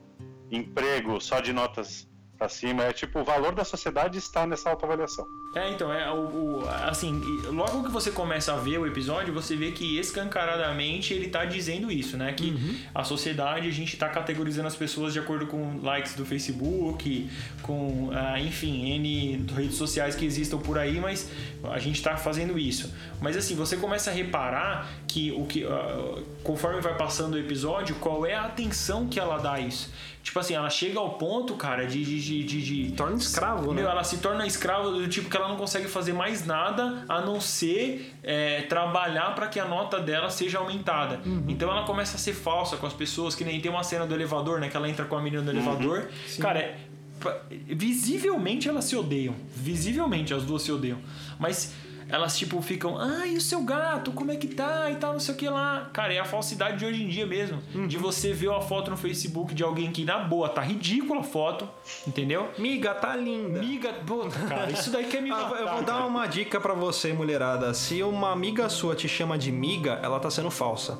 Emprego só de notas para cima, é tipo, o valor da sociedade está nessa autoavaliação. É, então, é o, o- assim, logo que você começa a ver o episódio, você vê que escancaradamente ele tá dizendo isso, né? Que a sociedade, a gente tá categorizando as pessoas de acordo com likes do Facebook, com, ah, enfim, N redes sociais que existam por aí, mas a gente tá fazendo isso. Mas assim, você começa a reparar que o que ah, conforme vai passando o episódio, qual é a atenção que ela dá a isso. Tipo assim, ela chega ao ponto, cara, de. de, de, de, Torna escravo, né? Meu, ela se torna escrava do tipo que ela não consegue fazer mais nada a não ser é, trabalhar para que a nota dela seja aumentada. Uhum. Então ela começa a ser falsa com as pessoas, que nem tem uma cena do elevador, né? Que ela entra com a menina no elevador. Cara, é- visivelmente elas se odeiam. Visivelmente as duas se odeiam. Mas elas, tipo, ficam, ai, e o seu gato, como é que tá? E tal, não sei o que lá. Cara, é a falsidade de hoje em dia mesmo. Uhum. De você ver uma foto no Facebook de alguém que, na boa, tá ridícula a foto, entendeu? Miga, tá linda. Miga, puta, cara, isso daí quer me Ah, matar. eu vou dar cara. uma dica pra você, mulherada. Se uma amiga sua te chama de miga, ela tá sendo falsa.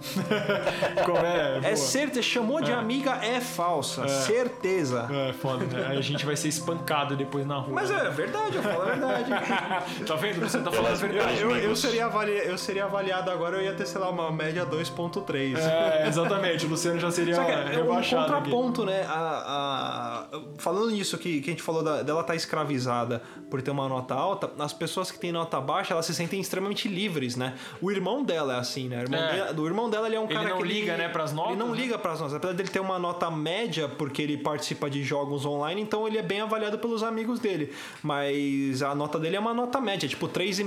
Como é? É certeza, chamou de amiga é falsa, certeza. É foda, né? Aí a gente vai ser espancado depois na rua. Mas né? é verdade, eu falo a verdade. Tá vendo? Você tá falando verdade. Eu, eu, seria avalia- eu seria avaliado agora, eu ia ter, sei lá, uma média 2.3. É, exatamente. O Luciano já seria Só que é um rebaixado. aqui. contraponto, né? A, a- falando nisso que, que a gente falou da- dela estar escravizada por ter uma nota alta, as pessoas que têm nota baixa, elas se sentem extremamente livres, né? O irmão dela é assim, né? O irmão, É. dele- o irmão dela ele é um Ele cara não que liga, né, pras notas, Ele não né? liga pras notas. Apesar dele ter uma nota média, porque ele participa de jogos online, então ele é bem avaliado pelos amigos dele. Mas a nota dele é uma nota média, tipo 3,5.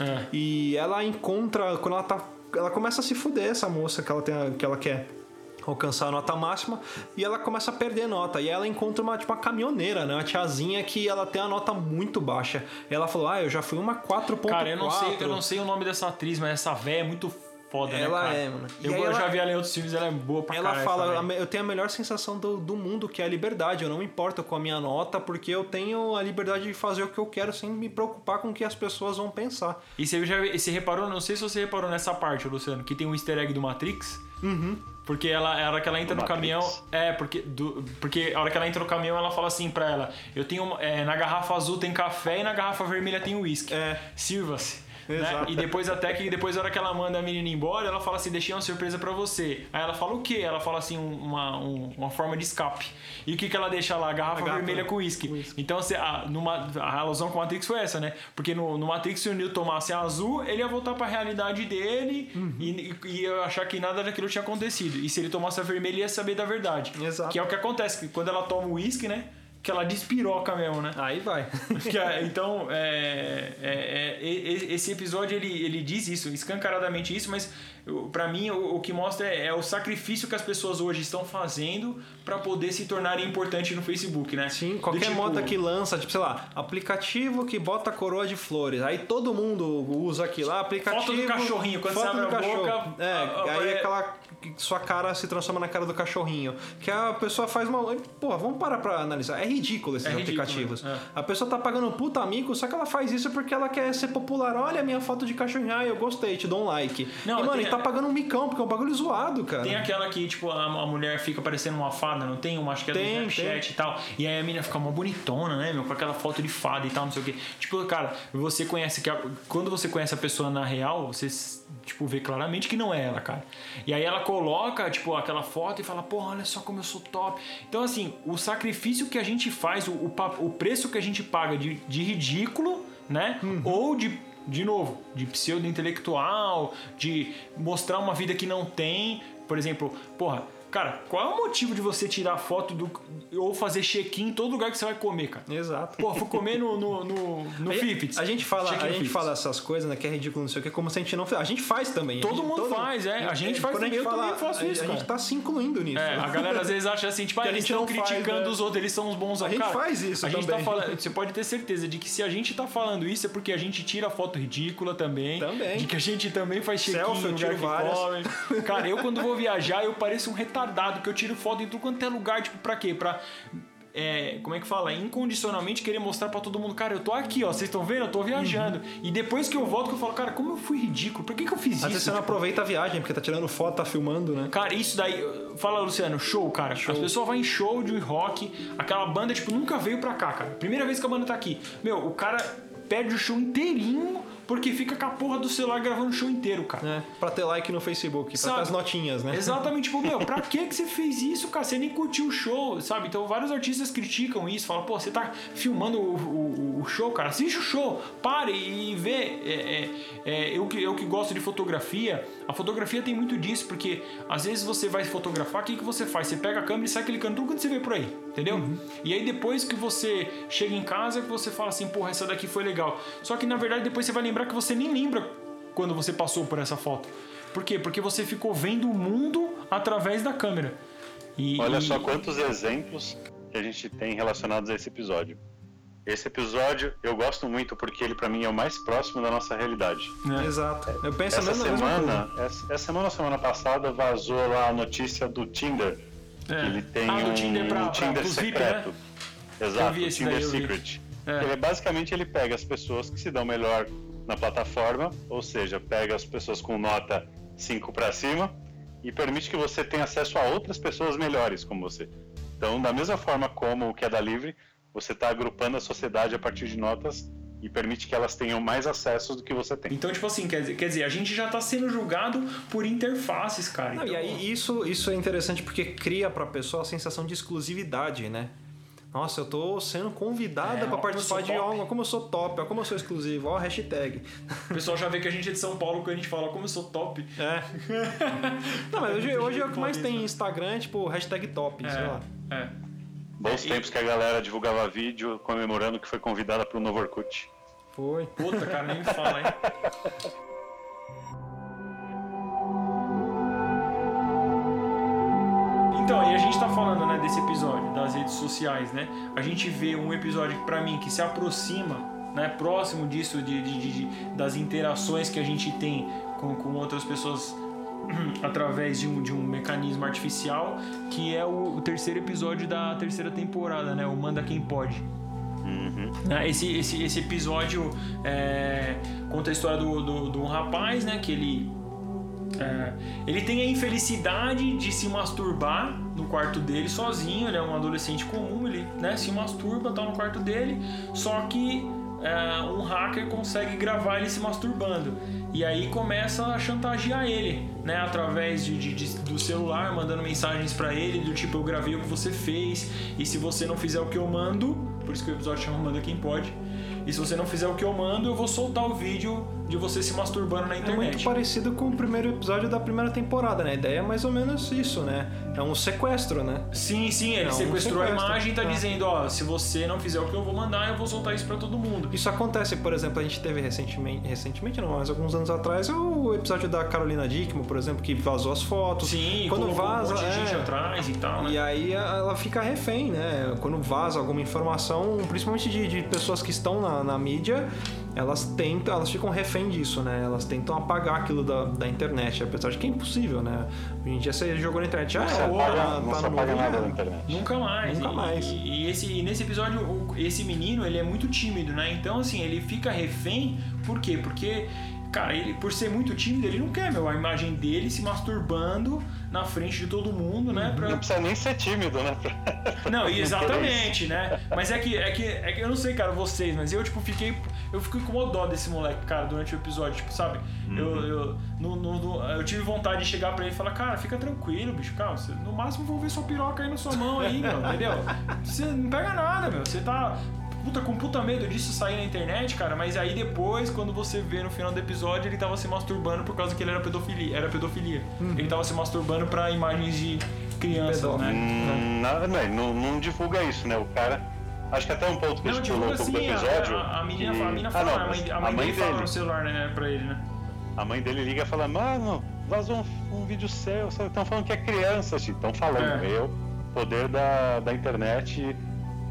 É. E ela encontra, quando ela tá. Ela começa a se fuder, essa moça que ela, tem, que ela quer alcançar a nota máxima e ela começa a perder nota. E ela encontra uma, tipo, uma caminhoneira, né? Uma tiazinha que ela tem a nota muito baixa. E ela falou: Ah, eu já fui uma 4.4. Cara, eu não, sei, eu não sei o nome dessa atriz, mas essa véia é muito foda, Ela né, cara? é, mano. Eu, eu já ela- vi ela em outros filmes, ela é boa pra Ela caralho, fala, essa "A véia. me- eu tenho a melhor sensação do, do mundo, que é a liberdade. Eu não me importo com a minha nota, porque eu tenho a liberdade de fazer o que eu quero sem me preocupar com o que as pessoas vão pensar. E você já você reparou, não sei se você reparou nessa parte, Luciano, que tem um easter egg do Matrix. Porque ela, a hora que ela entra Do no Matrix. caminhão. É, porque, do, porque a hora que ela entra no caminhão, ela fala assim pra ela: Eu tenho. uma- é, na garrafa azul tem café e na garrafa vermelha tem uísque. É. Sirva-se. Né? E depois até que depois a hora que ela manda a menina embora, ela fala assim, deixei uma surpresa pra você. Aí ela fala o quê? Ela fala assim, um- uma, um- uma forma de escape. E o que, que ela deixa lá? A garrafa, A garrafa vermelha com uísque. Então você, a, numa, a alusão com o Matrix foi essa, né? Porque no, no Matrix, se o Neo tomasse a azul, ele ia voltar pra realidade dele Uhum. e, e ia achar que nada daquilo tinha acontecido. E se ele tomasse a vermelha, ele ia saber da verdade. Exato. Que é o que acontece, que quando ela toma o uísque, né? Que ela despiroca mesmo, né? Aí vai. É, então, é, é, é, esse episódio ele, ele diz isso, escancaradamente isso, mas pra mim o, o que mostra é, é o sacrifício que as pessoas hoje estão fazendo pra poder se tornarem importantes no Facebook, né? Sim, qualquer tipo, moda que lança, tipo, sei lá, aplicativo que bota coroa de flores. Aí todo mundo usa aquilo lá, aplicativo. Foto do cachorrinho, quando foto você abre do a cachorro. boca, É, a- a- aí é- aquela. Sua cara se transforma na cara do cachorrinho. Que a pessoa faz uma. Pô, vamos parar pra analisar. É ridículo esses É ridículo, aplicativos. é. A pessoa tá pagando um puta amigo, só que ela faz isso porque ela quer ser popular. Olha a minha foto de cachorrinho, ah, eu gostei, te dou um like. Não, e, mano, tem- ele tá pagando um micão, porque é um bagulho zoado, cara. Tem aquela que, tipo, a, a mulher fica parecendo uma fada, não tem? Uma, acho que é Tem, do Snapchat e tal. E aí a menina fica uma bonitona, né, meu? Com aquela foto de fada e tal, não sei o quê. Tipo, cara, você conhece que. a- quando você conhece a pessoa na real, você, tipo, vê claramente que não é ela, cara. E aí ela coloca, tipo, aquela foto e fala, porra, olha só como eu sou top. Então, assim, o sacrifício que a gente faz, o, o, o preço que a gente paga de, de ridículo, né? Ou de de novo, de pseudo-intelectual, de mostrar uma vida que não tem. Por exemplo, porra, cara, qual é o motivo de você tirar foto do. ou fazer check-in em todo lugar que você vai comer, cara? Exato. Porra, fui comer no, no, no, no A-. A gente fala, a gente fala essas coisas, né? Que é ridículo, não sei o que, como se a gente não faz. A gente faz também. Todo gente- mundo faz, é. A gente faz quando também, eu também faço isso, A gente cara. tá se incluindo nisso. É, a galera às vezes acha assim, tipo, ah, eles gente estão não faz, criticando né? os outros, eles são uns bons A gente cara, faz isso a gente também. Tá falando, você pode ter certeza de que se a gente tá falando isso é porque a gente tira foto ridícula também. Também. De que a gente também faz check-in Selfie, eu lugar tiro várias. come. Cara, eu quando vou viajar, eu pareço um retardado, que eu tiro foto em tudo quanto é lugar, tipo, pra quê? Pra. é, como é que fala? Incondicionalmente querer mostrar pra todo mundo, cara, eu tô aqui, ó, vocês estão vendo? Eu tô viajando. E depois que eu volto, que eu falo, cara, como eu fui ridículo? Por que, que eu fiz Às vezes isso? você não Tipo, aproveita a viagem, porque tá tirando foto, tá filmando, né? Cara, isso daí. Fala, Luciano, show, cara. As pessoas vão em show de rock, aquela banda, tipo, nunca veio pra cá, cara. Primeira vez que a banda tá aqui. Meu, o cara perde o show inteirinho porque fica com a porra do celular gravando o show inteiro, cara. É, pra ter like no Facebook, pra Sabe? ter as notinhas, né? Exatamente, tipo, meu, pra que que você fez isso, cara? Você nem curtiu o show, sabe? Então vários artistas criticam isso, falam, pô, você tá filmando o, o- o show, cara, assiste o show, pare e vê. É, é, é, eu, que, eu que gosto de fotografia, a fotografia tem muito disso, porque às vezes você vai fotografar, o que, que você faz? Você pega a câmera e sai clicando tudo quando você vê por aí, entendeu? E aí depois que você chega em casa, que você fala assim, porra, essa daqui foi legal. Só que na verdade depois você vai lembrar que você nem lembra quando você passou por essa foto. Por quê? Porque você ficou vendo o mundo através da câmera. E, Olha e- só quantos exemplos que a gente tem relacionados a esse episódio. Esse episódio eu gosto muito porque ele pra mim é o mais próximo da nossa realidade. né? Exato. Eu penso Essa semana, essa, essa semana, semana passada vazou lá a notícia do Tinder. É. Ele tem Ah, um Tinder pra- pra- Tinder pros VIP, secreto. né? Exato, o Tinder daí. Secret. É. Ele basicamente ele pega as pessoas que se dão melhor na plataforma, ou seja, pega as pessoas com nota 5 para cima e permite que você tenha acesso a outras pessoas melhores como você. Então, da mesma forma como o Queda Livre, você está agrupando a sociedade a partir de notas e permite que elas tenham mais acessos do que você tem. Então, tipo assim, quer dizer, quer dizer, a gente já tá sendo julgado por interfaces, cara. Não, Então, e aí isso, isso é interessante porque cria pra pessoa a sensação de exclusividade, né? Nossa, eu tô sendo convidada É, pra ó, participar de algo, como eu sou top, ó, como eu sou exclusivo, ó, hashtag. O pessoal já vê que a gente é de São Paulo quando a gente fala como eu sou top. É. Não, mas hoje, hoje é o que mais tem né? Instagram, é tipo hashtag top, sei lá. É, é. Bons é, tempos e... que a galera divulgava vídeo comemorando que foi convidada para o Novo Orkut. Foi. Puta, cara, nem me fala, hein? Então, e a gente tá falando, né, desse episódio das redes sociais, né? A gente vê um episódio para mim que se aproxima, né, próximo disso de, de, de, das interações que a gente tem com, com outras pessoas através de um, de um mecanismo artificial, que é o, o terceiro episódio da terceira temporada, né? O Manda Quem Pode. Né, Esse, esse, esse episódio é, conta a história do, do, de um rapaz, né? Que ele é, ele tem a infelicidade de se masturbar no quarto dele sozinho. Ele é um adolescente comum, ele né, se masturba, tá no quarto dele. Só que é, um hacker consegue gravar ele se masturbando. E aí começa a chantagear ele, né? Através de, de- de- do celular, mandando mensagens pra ele, do tipo, eu gravei o que você fez, e se você não fizer o que eu mando, por isso que o episódio chama Manda Quem Pode. E se você não fizer o que eu mando, eu vou soltar o vídeo de você se masturbando na É internet. muito parecido com o primeiro episódio da primeira temporada, né? A ideia é mais ou menos isso, né? É um sequestro, né? Sim, sim, ele É um sequestrou a imagem e tá É. dizendo, ó, se você não fizer o que eu vou mandar, eu vou soltar isso pra todo mundo. Isso acontece, por exemplo, a gente teve recentemente, recentemente não, mas alguns anos atrás, o episódio da Carolina Dickman, por exemplo, que vazou as fotos. Sim, quando vaza, um monte de gente é, atrás e tal, né? E aí ela fica refém, né? Quando vaza alguma informação, principalmente de, de pessoas que estão na, na mídia, elas tentam, elas ficam refém disso, né? Elas tentam apagar aquilo da, da internet, apesar de que é impossível, né? Hoje em dia você jogou na internet, ah, é, apaga, tá, não tá no apaga nada já na internet. Nunca mais. Nunca E- mais. E, e esse, e nesse episódio, o- esse menino, ele é muito tímido, né? Então, assim, ele fica refém. Por quê? Porque, cara, ele, por ser muito tímido, ele não quer, meu, a imagem dele se masturbando na frente de todo mundo, né? Pra... Não precisa nem ser tímido, né? Não, exatamente, né? Mas é que, é que é que eu não sei, cara, vocês, mas eu, tipo, fiquei. Eu fiquei com dó desse moleque, cara, durante o episódio, tipo, sabe? Eu, eu, no, no- no- eu tive vontade de chegar pra ele e falar, cara, fica tranquilo, bicho, calma, você, no máximo vou ver sua piroca aí na sua mão aí, meu, entendeu? Você não pega nada, meu. Você tá. Puta, com puta medo disso sair na internet, cara, mas aí depois, quando você vê no final do episódio, ele tava se masturbando por causa que ele era pedofilia. Era pedofilia. Ele tava se masturbando pra imagens de crianças, Pedófilo. né? Hum, nada, não, não, não divulga isso, né? O cara. Acho que até um ponto que a Não, gente falou divulga um pouco do a, episódio. a, a menina, que- a menina Ah, fala, não, a mãe, a mãe dele fala no celular né, pra ele, né? A mãe dele liga e fala, mano, vazou um, um vídeo seu, estão falando que é criança, estão falando, É. eu, poder da, da internet,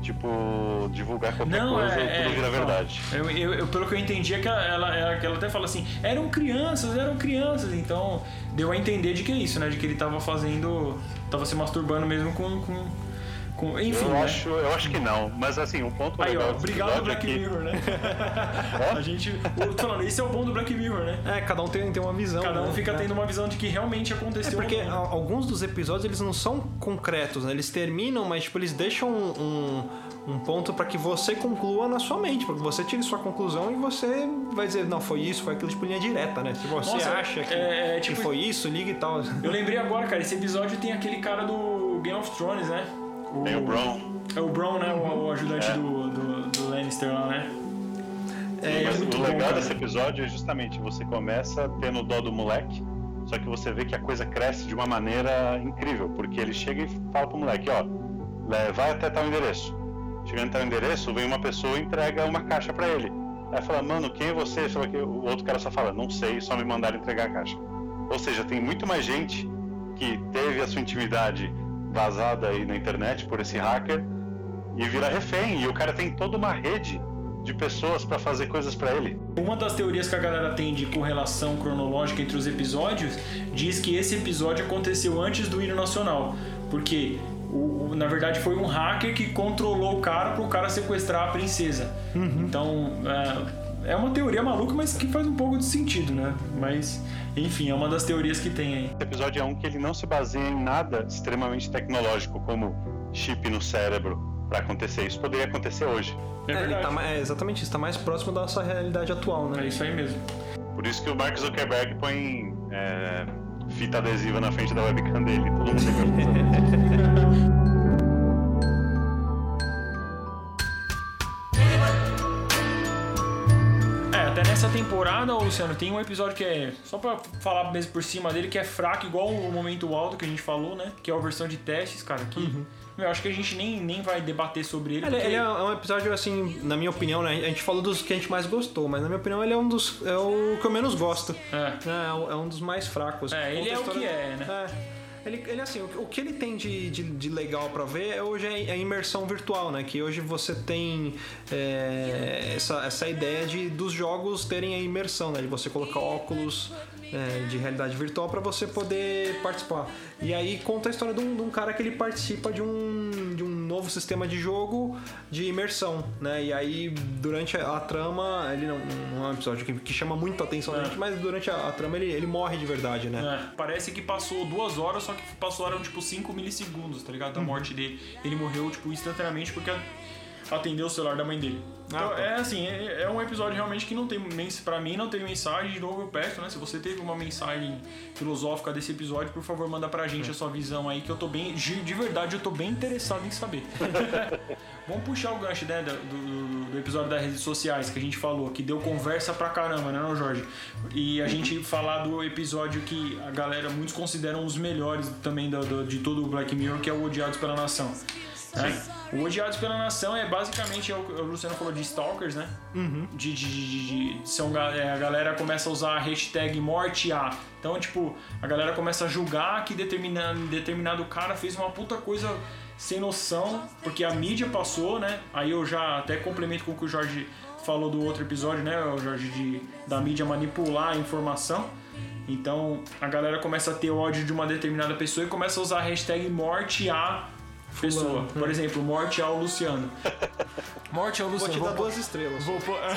tipo, divulgar qualquer Não, coisa é, e tudo é, vira então, verdade. Eu, eu- eu- pelo que eu entendi é que ela, ela, ela- ela até fala assim, eram crianças, eram crianças, então deu a entender de que é isso, né? De que ele tava fazendo. tava se masturbando mesmo com. com, com enfim, eu, né? acho, eu acho que não, mas assim, um ponto Aí, legal ó, obrigado episódio Black é que- Mirror, né? A gente. Falando, esse é o bom do Black Mirror, né? É, cada um tem, tem uma visão. Cada um né? fica É. tendo uma visão de que realmente É aconteceu. porque ou não. a- alguns dos episódios eles não são concretos, né? Eles terminam, mas tipo, eles deixam um, um ponto pra que você conclua na sua mente, pra que você tire sua conclusão e você vai dizer, não, foi isso, foi aquilo, tipo, linha direta, né? Se você Nossa, acha que, é- é que tipo- foi isso, liga e tal. Eu lembrei agora, cara, esse episódio tem aquele cara do Game of Thrones, né? Tem o Bron. É o Bron, né? O, o ajudante É. do, do, do Lannister lá, né? É, Mas muito o bom, legal cara. desse episódio é justamente você começa tendo dó do moleque, só que você vê que a coisa cresce de uma maneira incrível, porque ele chega e fala pro moleque, ó, "le- vai até tal endereço. Chegando até tal endereço, vem uma pessoa e entrega uma caixa pra ele. Aí fala, mano, quem é você? Ele fala que o outro cara só fala, não sei, só me mandaram entregar a caixa. Ou seja, tem muito mais gente que teve a sua intimidade vazada aí na internet por esse hacker e vira refém. E o cara tem toda uma rede de pessoas pra fazer coisas pra ele. Uma das teorias que a galera tem de correlação cronológica entre os episódios diz que esse episódio aconteceu antes do hino nacional. Porque, o, o- na verdade, foi um hacker que controlou o cara para o cara sequestrar a princesa. Então, é, é uma teoria maluca, mas que faz um pouco de sentido, né? Mas, enfim, é uma das teorias que tem aí. Esse episódio é um que ele não se baseia em nada extremamente tecnológico, como chip no cérebro, pra acontecer. Isso poderia acontecer hoje. É, É, tá, é exatamente isso, tá mais próximo da nossa realidade atual, É né? isso aí mesmo. Por isso que o Mark Zuckerberg põe é, fita adesiva na frente da webcam dele. Todo mundo tem É, nessa temporada, Luciano, tem um episódio que é. Só pra falar mesmo por cima dele, que é fraco, igual o momento alto que a gente falou, né? Que é a versão de testes, cara. Que. Eu acho que a gente nem, nem vai debater sobre ele. Ele, porque- ele é um episódio, assim, na minha opinião, né? A gente falou dos que a gente mais gostou, mas na minha opinião ele é um dos. É o que eu menos gosto. É. É, é um dos mais fracos. É, ele é o que é, né? É. Ele, ele assim, o, o que ele tem de, de, de legal pra ver é hoje é a imersão virtual, né? Que hoje você tem é, essa, essa ideia de dos jogos terem a imersão, né? De você colocar óculos é, de realidade virtual pra você poder participar. E aí conta a história de um, de um cara que ele participa de um, de um novo sistema de jogo de imersão, né? E aí durante a, a trama, ele não, não é um episódio que, que chama muito a atenção da É. gente, mas durante a, a trama ele, ele morre de verdade, né? É, parece que passou duas horas, só que passaram tipo 5 milissegundos, tá ligado? Da morte dele. Ele morreu, tipo, instantaneamente porque atendeu o celular da mãe dele. Então, Ah, tá. é assim, é, é um episódio realmente que não tem para mim não tem mensagem, de novo eu peço, né? Se você teve uma mensagem filosófica desse episódio, por favor, manda pra gente a sua visão aí, que eu tô bem, de, de verdade, eu tô bem interessado em saber. Vamos puxar o gancho, né, do, do- episódio das redes sociais que a gente falou, que deu conversa pra caramba, né, não, Jorge? E a gente falar do episódio que a galera, muitos consideram dos melhores também do, do- de todo o Black Mirror, que é o Odiados pela Nação. Né? O Odiados pela Nação é basicamente, é o, o Luciano falou de stalkers, né? De, de, de, de- de- são, é, a galera começa a usar a hashtag morte a. Então, tipo, a galera começa a julgar que determinado, determinado cara fez uma puta coisa sem noção, porque a mídia passou, né? Aí eu já até complemento com o que o Jorge falou do outro episódio, né? O Jorge de, da mídia manipular a informação. Então a galera começa a ter ódio de uma determinada pessoa e começa a usar a hashtag morte a pessoa. Por exemplo, morte ao Luciano. Morte ao Vou Luciano. te dar Vou duas estrelas. Vou pôr-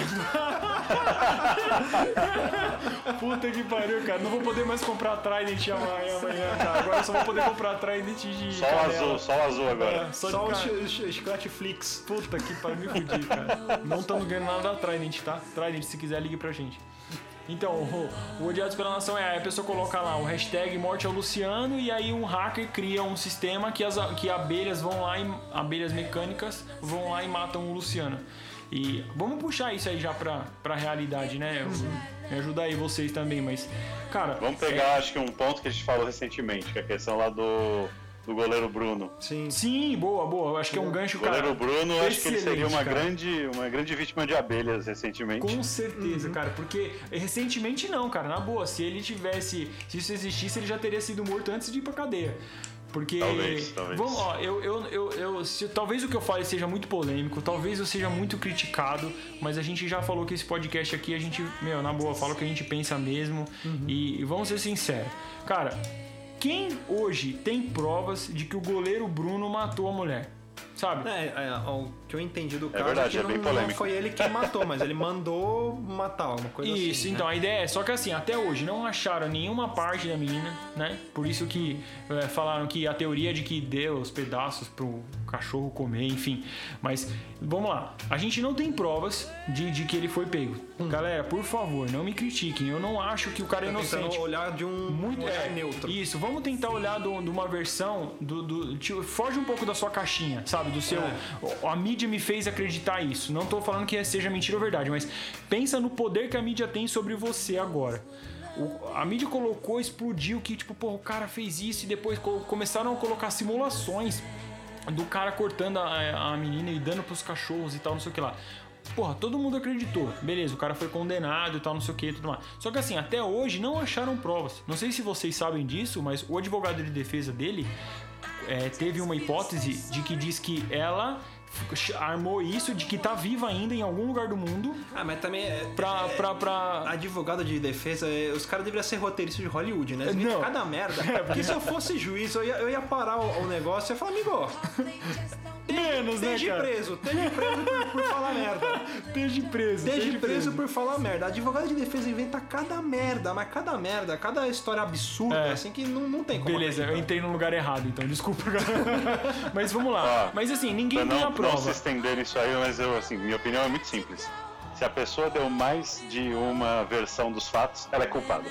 Puta que pariu, cara. Não vou poder mais comprar Trident amanhã, amanhã, cara. Agora eu só vou poder comprar Trident de Só o canela. azul, só o azul agora. É, só, Só o ca- ch- ch- chiclete Flix. Puta que pariu, me fudi, cara. Não estamos ganhando nada da Trident, tá? Trident, se quiser, ligue pra gente. Então, o, o Odiados pela Nação é a pessoa coloca lá o hashtag morte ao Luciano e aí um hacker cria um sistema que as que abelhas vão lá e abelhas mecânicas vão lá e matam o Luciano. E vamos puxar isso aí já pra, pra realidade, né? Me ajuda aí vocês também, mas cara, Vamos pegar, acho que um ponto que a gente falou recentemente, que é a questão lá do, do goleiro Bruno. Sim. sim, boa, boa. Eu Acho que é um gancho, O cara. goleiro Bruno, acho que ele seria uma cara. grande, uma grande vítima de abelhas recentemente. Com certeza, cara, porque recentemente não, cara, na boa, se ele tivesse, se isso existisse, ele já teria sido morto antes de ir pra cadeia. Porque. Talvez, talvez. Vamos, ó, eu, eu, eu, eu- se- talvez o que eu fale seja muito polêmico, talvez eu seja muito criticado, mas a gente já falou que esse podcast aqui, a gente, meu, na boa, fala o que a gente pensa mesmo. E, e vamos ser sinceros. Cara, quem hoje tem provas de que o goleiro Bruno matou a mulher? Sabe? É, é, o que eu entendi do caso verdade, é que é não, bem não foi ele quem matou, mas ele mandou matar alguma coisa assim. Isso, né? então a ideia é, só que assim, até hoje não acharam nenhuma parte da menina, né? Por isso que é, falaram que a teoria de que deu os pedaços pro cachorro comer, enfim. Mas vamos lá, a gente não tem provas de, de que ele foi pego. Galera, por favor, não me critiquem. Eu não acho que o cara é inocente. olhar de um Muito olhar é, neutro. Isso, vamos tentar olhar de uma versão do, do- tipo, foge um pouco da sua caixinha, sabe? Do seu. A mídia me fez acreditar isso. Não tô falando que seja mentira ou verdade, mas pensa no poder que a mídia tem sobre você agora. O- a mídia colocou, explodiu que, tipo, pô, o cara fez isso e depois co- começaram a colocar simulações do cara cortando a, a menina e dando pros cachorros e tal, não sei o que lá. Porra, todo mundo acreditou. Beleza, o cara foi condenado e tal, não sei o que e tudo mais. Só que assim, até hoje não acharam provas. Não sei se vocês sabem disso, mas o advogado de defesa dele é, teve uma hipótese de que diz que ela armou isso, de que tá viva ainda em algum lugar do mundo Ah, mas também é, pra. é- pra, pra... Advogado de defesa, é, os caras deveriam ser roteiristas de Hollywood, né? Eles Não. cada merda. Porque se eu fosse juiz, eu ia, eu ia parar o, o negócio e ia falar, amigo, Menos, né, cara? preso, esteja preso por, por falar merda. Esteja preso. Esteja preso por falar merda. Advogado de defesa inventa cada merda, mas cada merda, cada história absurda, É. assim, que não, não tem como Beleza, eu acreditar. entrei no lugar errado, então desculpa, galera. Mas vamos lá. Ó, Mas assim, ninguém tem a não, não prova. se estender nisso aí, mas eu, assim, minha opinião é muito simples. Se a pessoa deu mais de uma versão dos fatos, ela é culpada.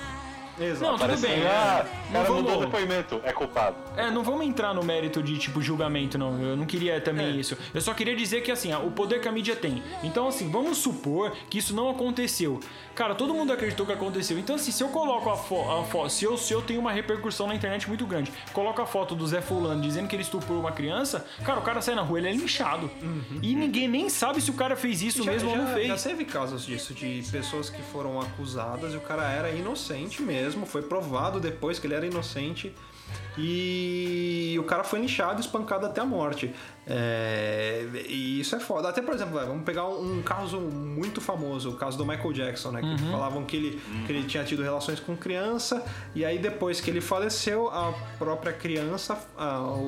Exato. Não, tudo bem. que, é. ah, o Não cara mudou o vamos- depoimento, é culpado. É, não vamos entrar no mérito de tipo julgamento, não. Eu não queria também É. isso. Eu só queria dizer que assim, o poder que a mídia tem. Então, assim, vamos supor que isso não aconteceu. Cara, todo mundo acreditou que aconteceu. Então, assim, se eu coloco a foto, se eu, se eu tenho uma repercussão na internet muito grande, coloco a foto do Zé Fulano dizendo que ele estuprou uma criança, cara, o cara sai na rua, ele é linchado. E ninguém nem sabe se o cara fez isso Já- mesmo já, ou não fez. Já teve casos disso, de pessoas que foram acusadas e o cara era inocente mesmo. Mesmo, foi provado depois que ele era inocente. E o cara foi linchado, espancado até a morte. É, E isso é foda. Até, por exemplo, vamos pegar um, caso muito famoso, o caso do Michael Jackson, né? Que falavam que ele, que ele tinha tido relações com criança, e aí depois que ele faleceu, a própria criança,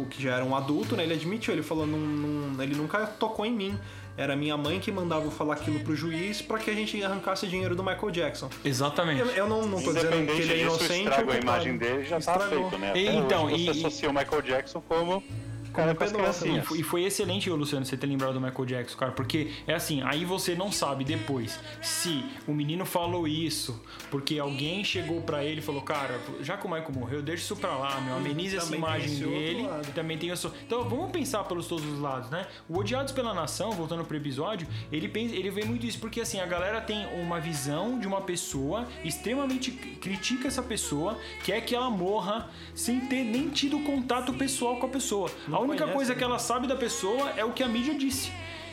o que já era um adulto, né? Ele admitiu, ele falou, "Não- não- ele nunca tocou em mim. Era minha mãe que mandava eu falar aquilo pro juiz pra que a gente arrancasse dinheiro do Michael Jackson. Exatamente. Eu, eu não, não tô dizendo que ele é inocente. estrago ou a culpado. imagem dele já tá Estragou. feito, né? Até Então, hoje e- você associa o Michael Jackson como cara com as pedófilo. E criancinhas. foi, e foi excelente, Luciano, você ter lembrado do Michael Jackson, cara, porque é assim, aí você não sabe depois se o menino falou isso porque alguém chegou pra ele e falou, cara, já que o Michael morreu, deixa isso pra lá, meu, ameniza essa imagem dele. Também tem isso. Então vamos pensar pelos todos os lados, né? O Odiados pela Nação, voltando pro episódio, ele, pensa, ele vê muito isso, porque assim, a galera tem uma visão de uma pessoa, extremamente critica essa pessoa, quer que ela morra sem ter nem tido contato pessoal com a pessoa. Única conhece, coisa né? que ela sabe da pessoa é o que a mídia disse.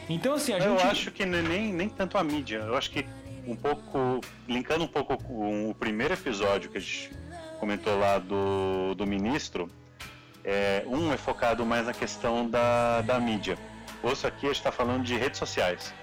Então, assim, a Eu gente. acho que nem, nem tanto a mídia. Eu acho que um pouco. Linkando um pouco com o primeiro episódio que a gente comentou lá do, do ministro, é, um é focado mais na questão da, da mídia. O outro aqui a gente está falando de redes sociais.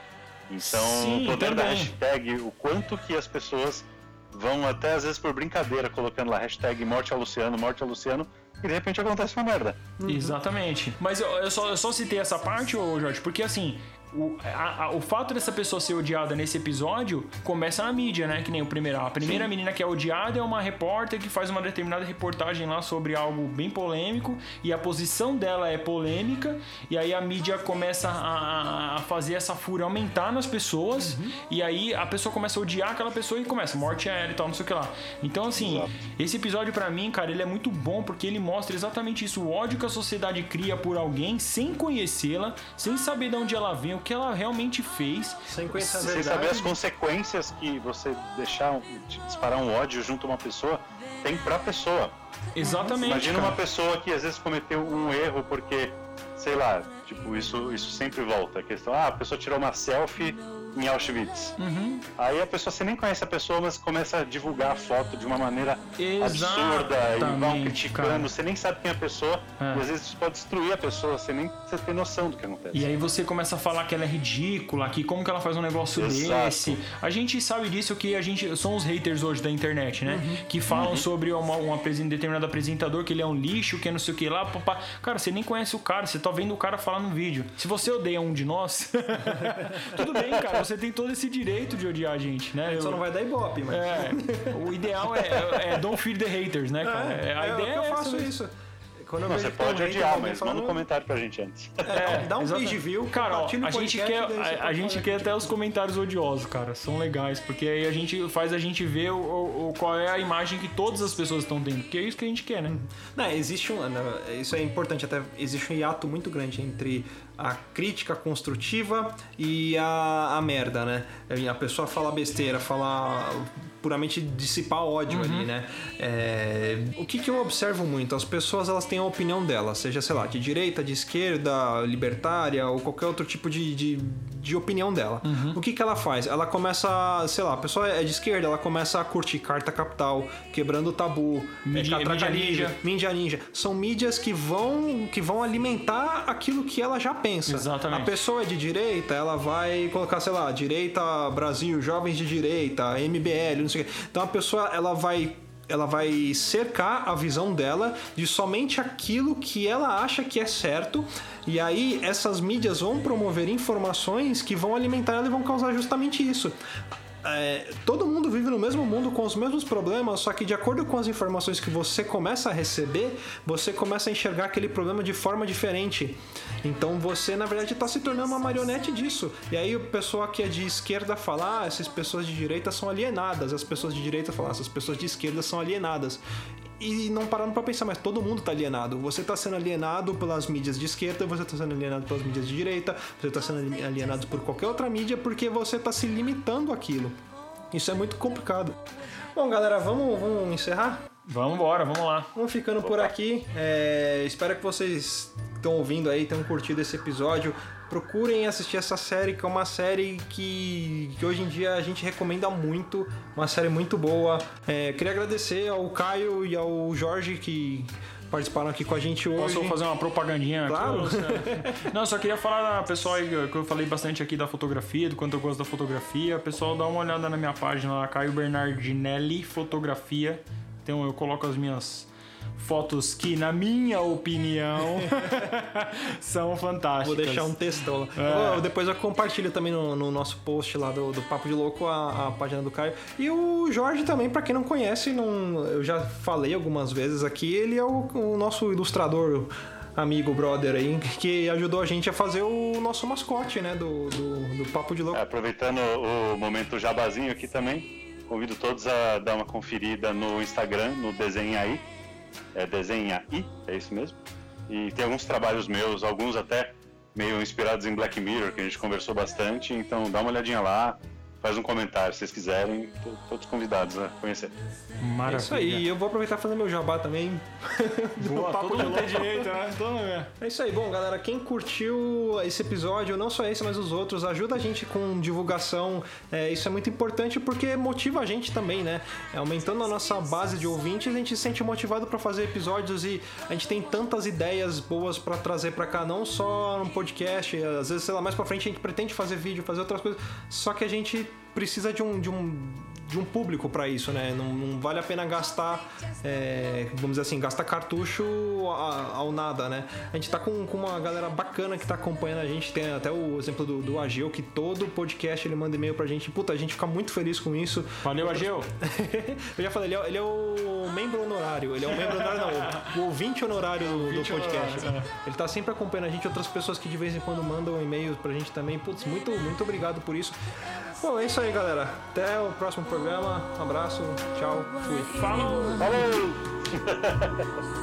Então, Sim, o poder da também. hashtag, o quanto que as pessoas vão até às vezes por brincadeira colocando lá hashtag morte a Luciano, morte a Luciano, e de repente acontece uma merda. Exatamente. Mas eu, eu só, eu só citei essa parte, ô Jorge, porque assim. O, a- a- o fato dessa pessoa ser odiada nesse episódio começa na mídia, né? Que nem o primeiro. A primeira menina que é odiada é uma repórter que faz uma determinada reportagem lá sobre algo bem polêmico e a posição dela é polêmica e aí a mídia começa a, a fazer essa fúria aumentar nas pessoas e aí a pessoa começa a odiar aquela pessoa e começa morte é ela e tal, não sei o que lá. Então assim, Exato. esse episódio pra mim, cara, ele é muito bom porque ele mostra exatamente isso, o ódio que a sociedade cria por alguém sem conhecê-la, sem saber de onde ela vem, o que ela realmente fez. Sem conhecer Sem saber as consequências que você deixar um- de disparar um ódio junto a uma pessoa tem pra pessoa. Exatamente. Imagina cara. uma pessoa que às vezes cometeu um erro porque, sei lá, tipo, isso, isso sempre volta. A questão, ah, a pessoa tirou uma selfie em Auschwitz. Uhum. Aí a pessoa, você nem conhece a pessoa, mas começa a divulgar a foto de uma maneira absurda e vão criticando. cara. Você nem sabe quem é a pessoa É. e às vezes isso pode destruir a pessoa, você nem você tem noção do que acontece. E aí você começa a falar que ela é ridícula, que como que ela faz um negócio Exato. desse. A gente sabe disso que a gente são os haters hoje da internet, né? Que falam sobre uma, um apresen- determinado apresentador que ele é um lixo, que é não sei o que lá, papá. Cara, você nem conhece o cara, você tá vendo o cara falar no vídeo. Se você odeia um de nós, tudo bem, cara, você tem todo esse direito de odiar a gente, né? Só Eu- não vai dar ibope, mas. É, o ideal é, é, é don't feed the haters, né, cara? É, a é, ideia é que eu é essa faço isso. Quando eu Não, vejo você que um pode odiar, mas falando, manda um comentário pra gente antes. É, dá um page view, Cara, ó, a gente quer, a, a gente quer que até os comentários odiosos, cara. São legais, porque aí a gente faz a gente ver o, o- qual é a imagem que todas as pessoas estão tendo. Porque é isso que a gente quer, né? Não, existe um. não, Isso é importante, até existe um hiato muito grande entre a crítica construtiva e a, a merda, né? A pessoa fala besteira, fala puramente dissipar ódio ali, né? É, o que, que eu observo muito? As pessoas elas têm a opinião delas, seja, sei lá, de direita, de esquerda, libertária ou qualquer outro tipo de, de, de opinião dela. O que, que ela faz? Ela começa, sei lá, a pessoa é de esquerda, ela começa a curtir Carta Capital, Quebrando o Tabu, Mídia- é, Catraca mídia Ninja, ninja. Ninja. São mídias que vão, que vão alimentar aquilo que ela já pensa. Exatamente. A pessoa é de direita, ela vai colocar, sei lá, direita Brasil, jovens de direita, MBL, não sei o quê. Então a pessoa, ela vai ela vai cercar a visão dela de somente aquilo que ela acha que é certo, e aí essas mídias vão promover informações que vão alimentar ela e vão causar justamente isso. É, todo mundo vive no mesmo mundo com os mesmos problemas, só que de acordo com as informações que você começa a receber, você começa a enxergar aquele problema de forma diferente. Então você, na verdade, está se tornando uma marionete disso. E aí o pessoal que é de esquerda fala, ah, essas pessoas de direita são alienadas. As pessoas de direita falam, ah, essas pessoas de esquerda são alienadas. E não parando pra pensar, mas todo mundo tá alienado. Você tá sendo alienado pelas mídias de esquerda, você tá sendo alienado pelas mídias de direita, você tá sendo alienado por qualquer outra mídia porque você tá se limitando àquilo. Isso é muito complicado. Bom, galera, vamos, vamos encerrar? Vamos embora, vamos lá. Vamos ficando por aqui. É, espero que vocês estão ouvindo aí, tenham curtido esse episódio. Procurem assistir essa série, que é uma série que, que hoje em dia a gente recomenda muito, uma série muito boa. É, queria agradecer ao Caio e ao Jorge que participaram aqui com a gente hoje. Posso fazer uma propagandinha? Claro. Aqui, Não, só queria falar, pessoal, que eu falei bastante aqui da fotografia, do quanto eu gosto da fotografia. Pessoal, dá uma olhada na minha página lá, Caio Bernardinelli Fotografia. Então eu coloco as minhas fotos que, na minha opinião, são fantásticas. Vou deixar um textão lá. É. Eu- depois eu compartilho também no, no nosso post lá do, do Papo de Louco a, a página do Caio. E o Jorge também, pra quem não conhece, não, eu já falei algumas vezes aqui, ele é o, o nosso ilustrador amigo, brother aí, que ajudou a gente a fazer o nosso mascote, né, do, do, do Papo de Louco. É, aproveitando o momento jabazinho aqui também, convido todos a dar uma conferida no Instagram, no Desenha Aí. É Desenha Aí, é isso mesmo. E tem alguns trabalhos meus, alguns até meio inspirados em Black Mirror, que a gente conversou bastante. Então dá uma olhadinha lá, faz um comentário se vocês quiserem. Todos convidados a conhecer. Maravilha. É isso aí, eu vou aproveitar e fazer meu jabá também. Boa, Papo todo mundo tem direito, né? Todo mundo é. É isso aí, bom, galera, quem curtiu esse episódio, não só esse, mas os outros, ajuda a gente com divulgação. É, isso é muito importante porque motiva a gente também, né? É, aumentando a nossa base de ouvintes, a gente se sente motivado para fazer episódios e a gente tem tantas ideias boas para trazer para cá, não só no podcast, às vezes, sei lá, mais para frente a gente pretende fazer vídeo, fazer outras coisas, só que a gente precisa de um, de um de um público para isso, né? Não, não vale a pena gastar, é, vamos dizer assim, gastar cartucho ao nada, né? A gente tá com, com uma galera bacana que tá acompanhando a gente. Tem até o exemplo do, do Ageu, que todo podcast ele manda e-mail pra gente. Puta, a gente fica muito feliz com isso. Valeu, Ageu. Eu já falei, ele é, ele é o membro honorário. Ele é o membro honorário, não, o ouvinte honorário do, do podcast. honorário, Ele tá sempre acompanhando a gente, outras pessoas que de vez em quando mandam e-mails pra gente também. Putz, muito, muito obrigado por isso. Bom, é isso aí, galera. Até o próximo programa. Um abraço, tchau, fui. Falou! Falou!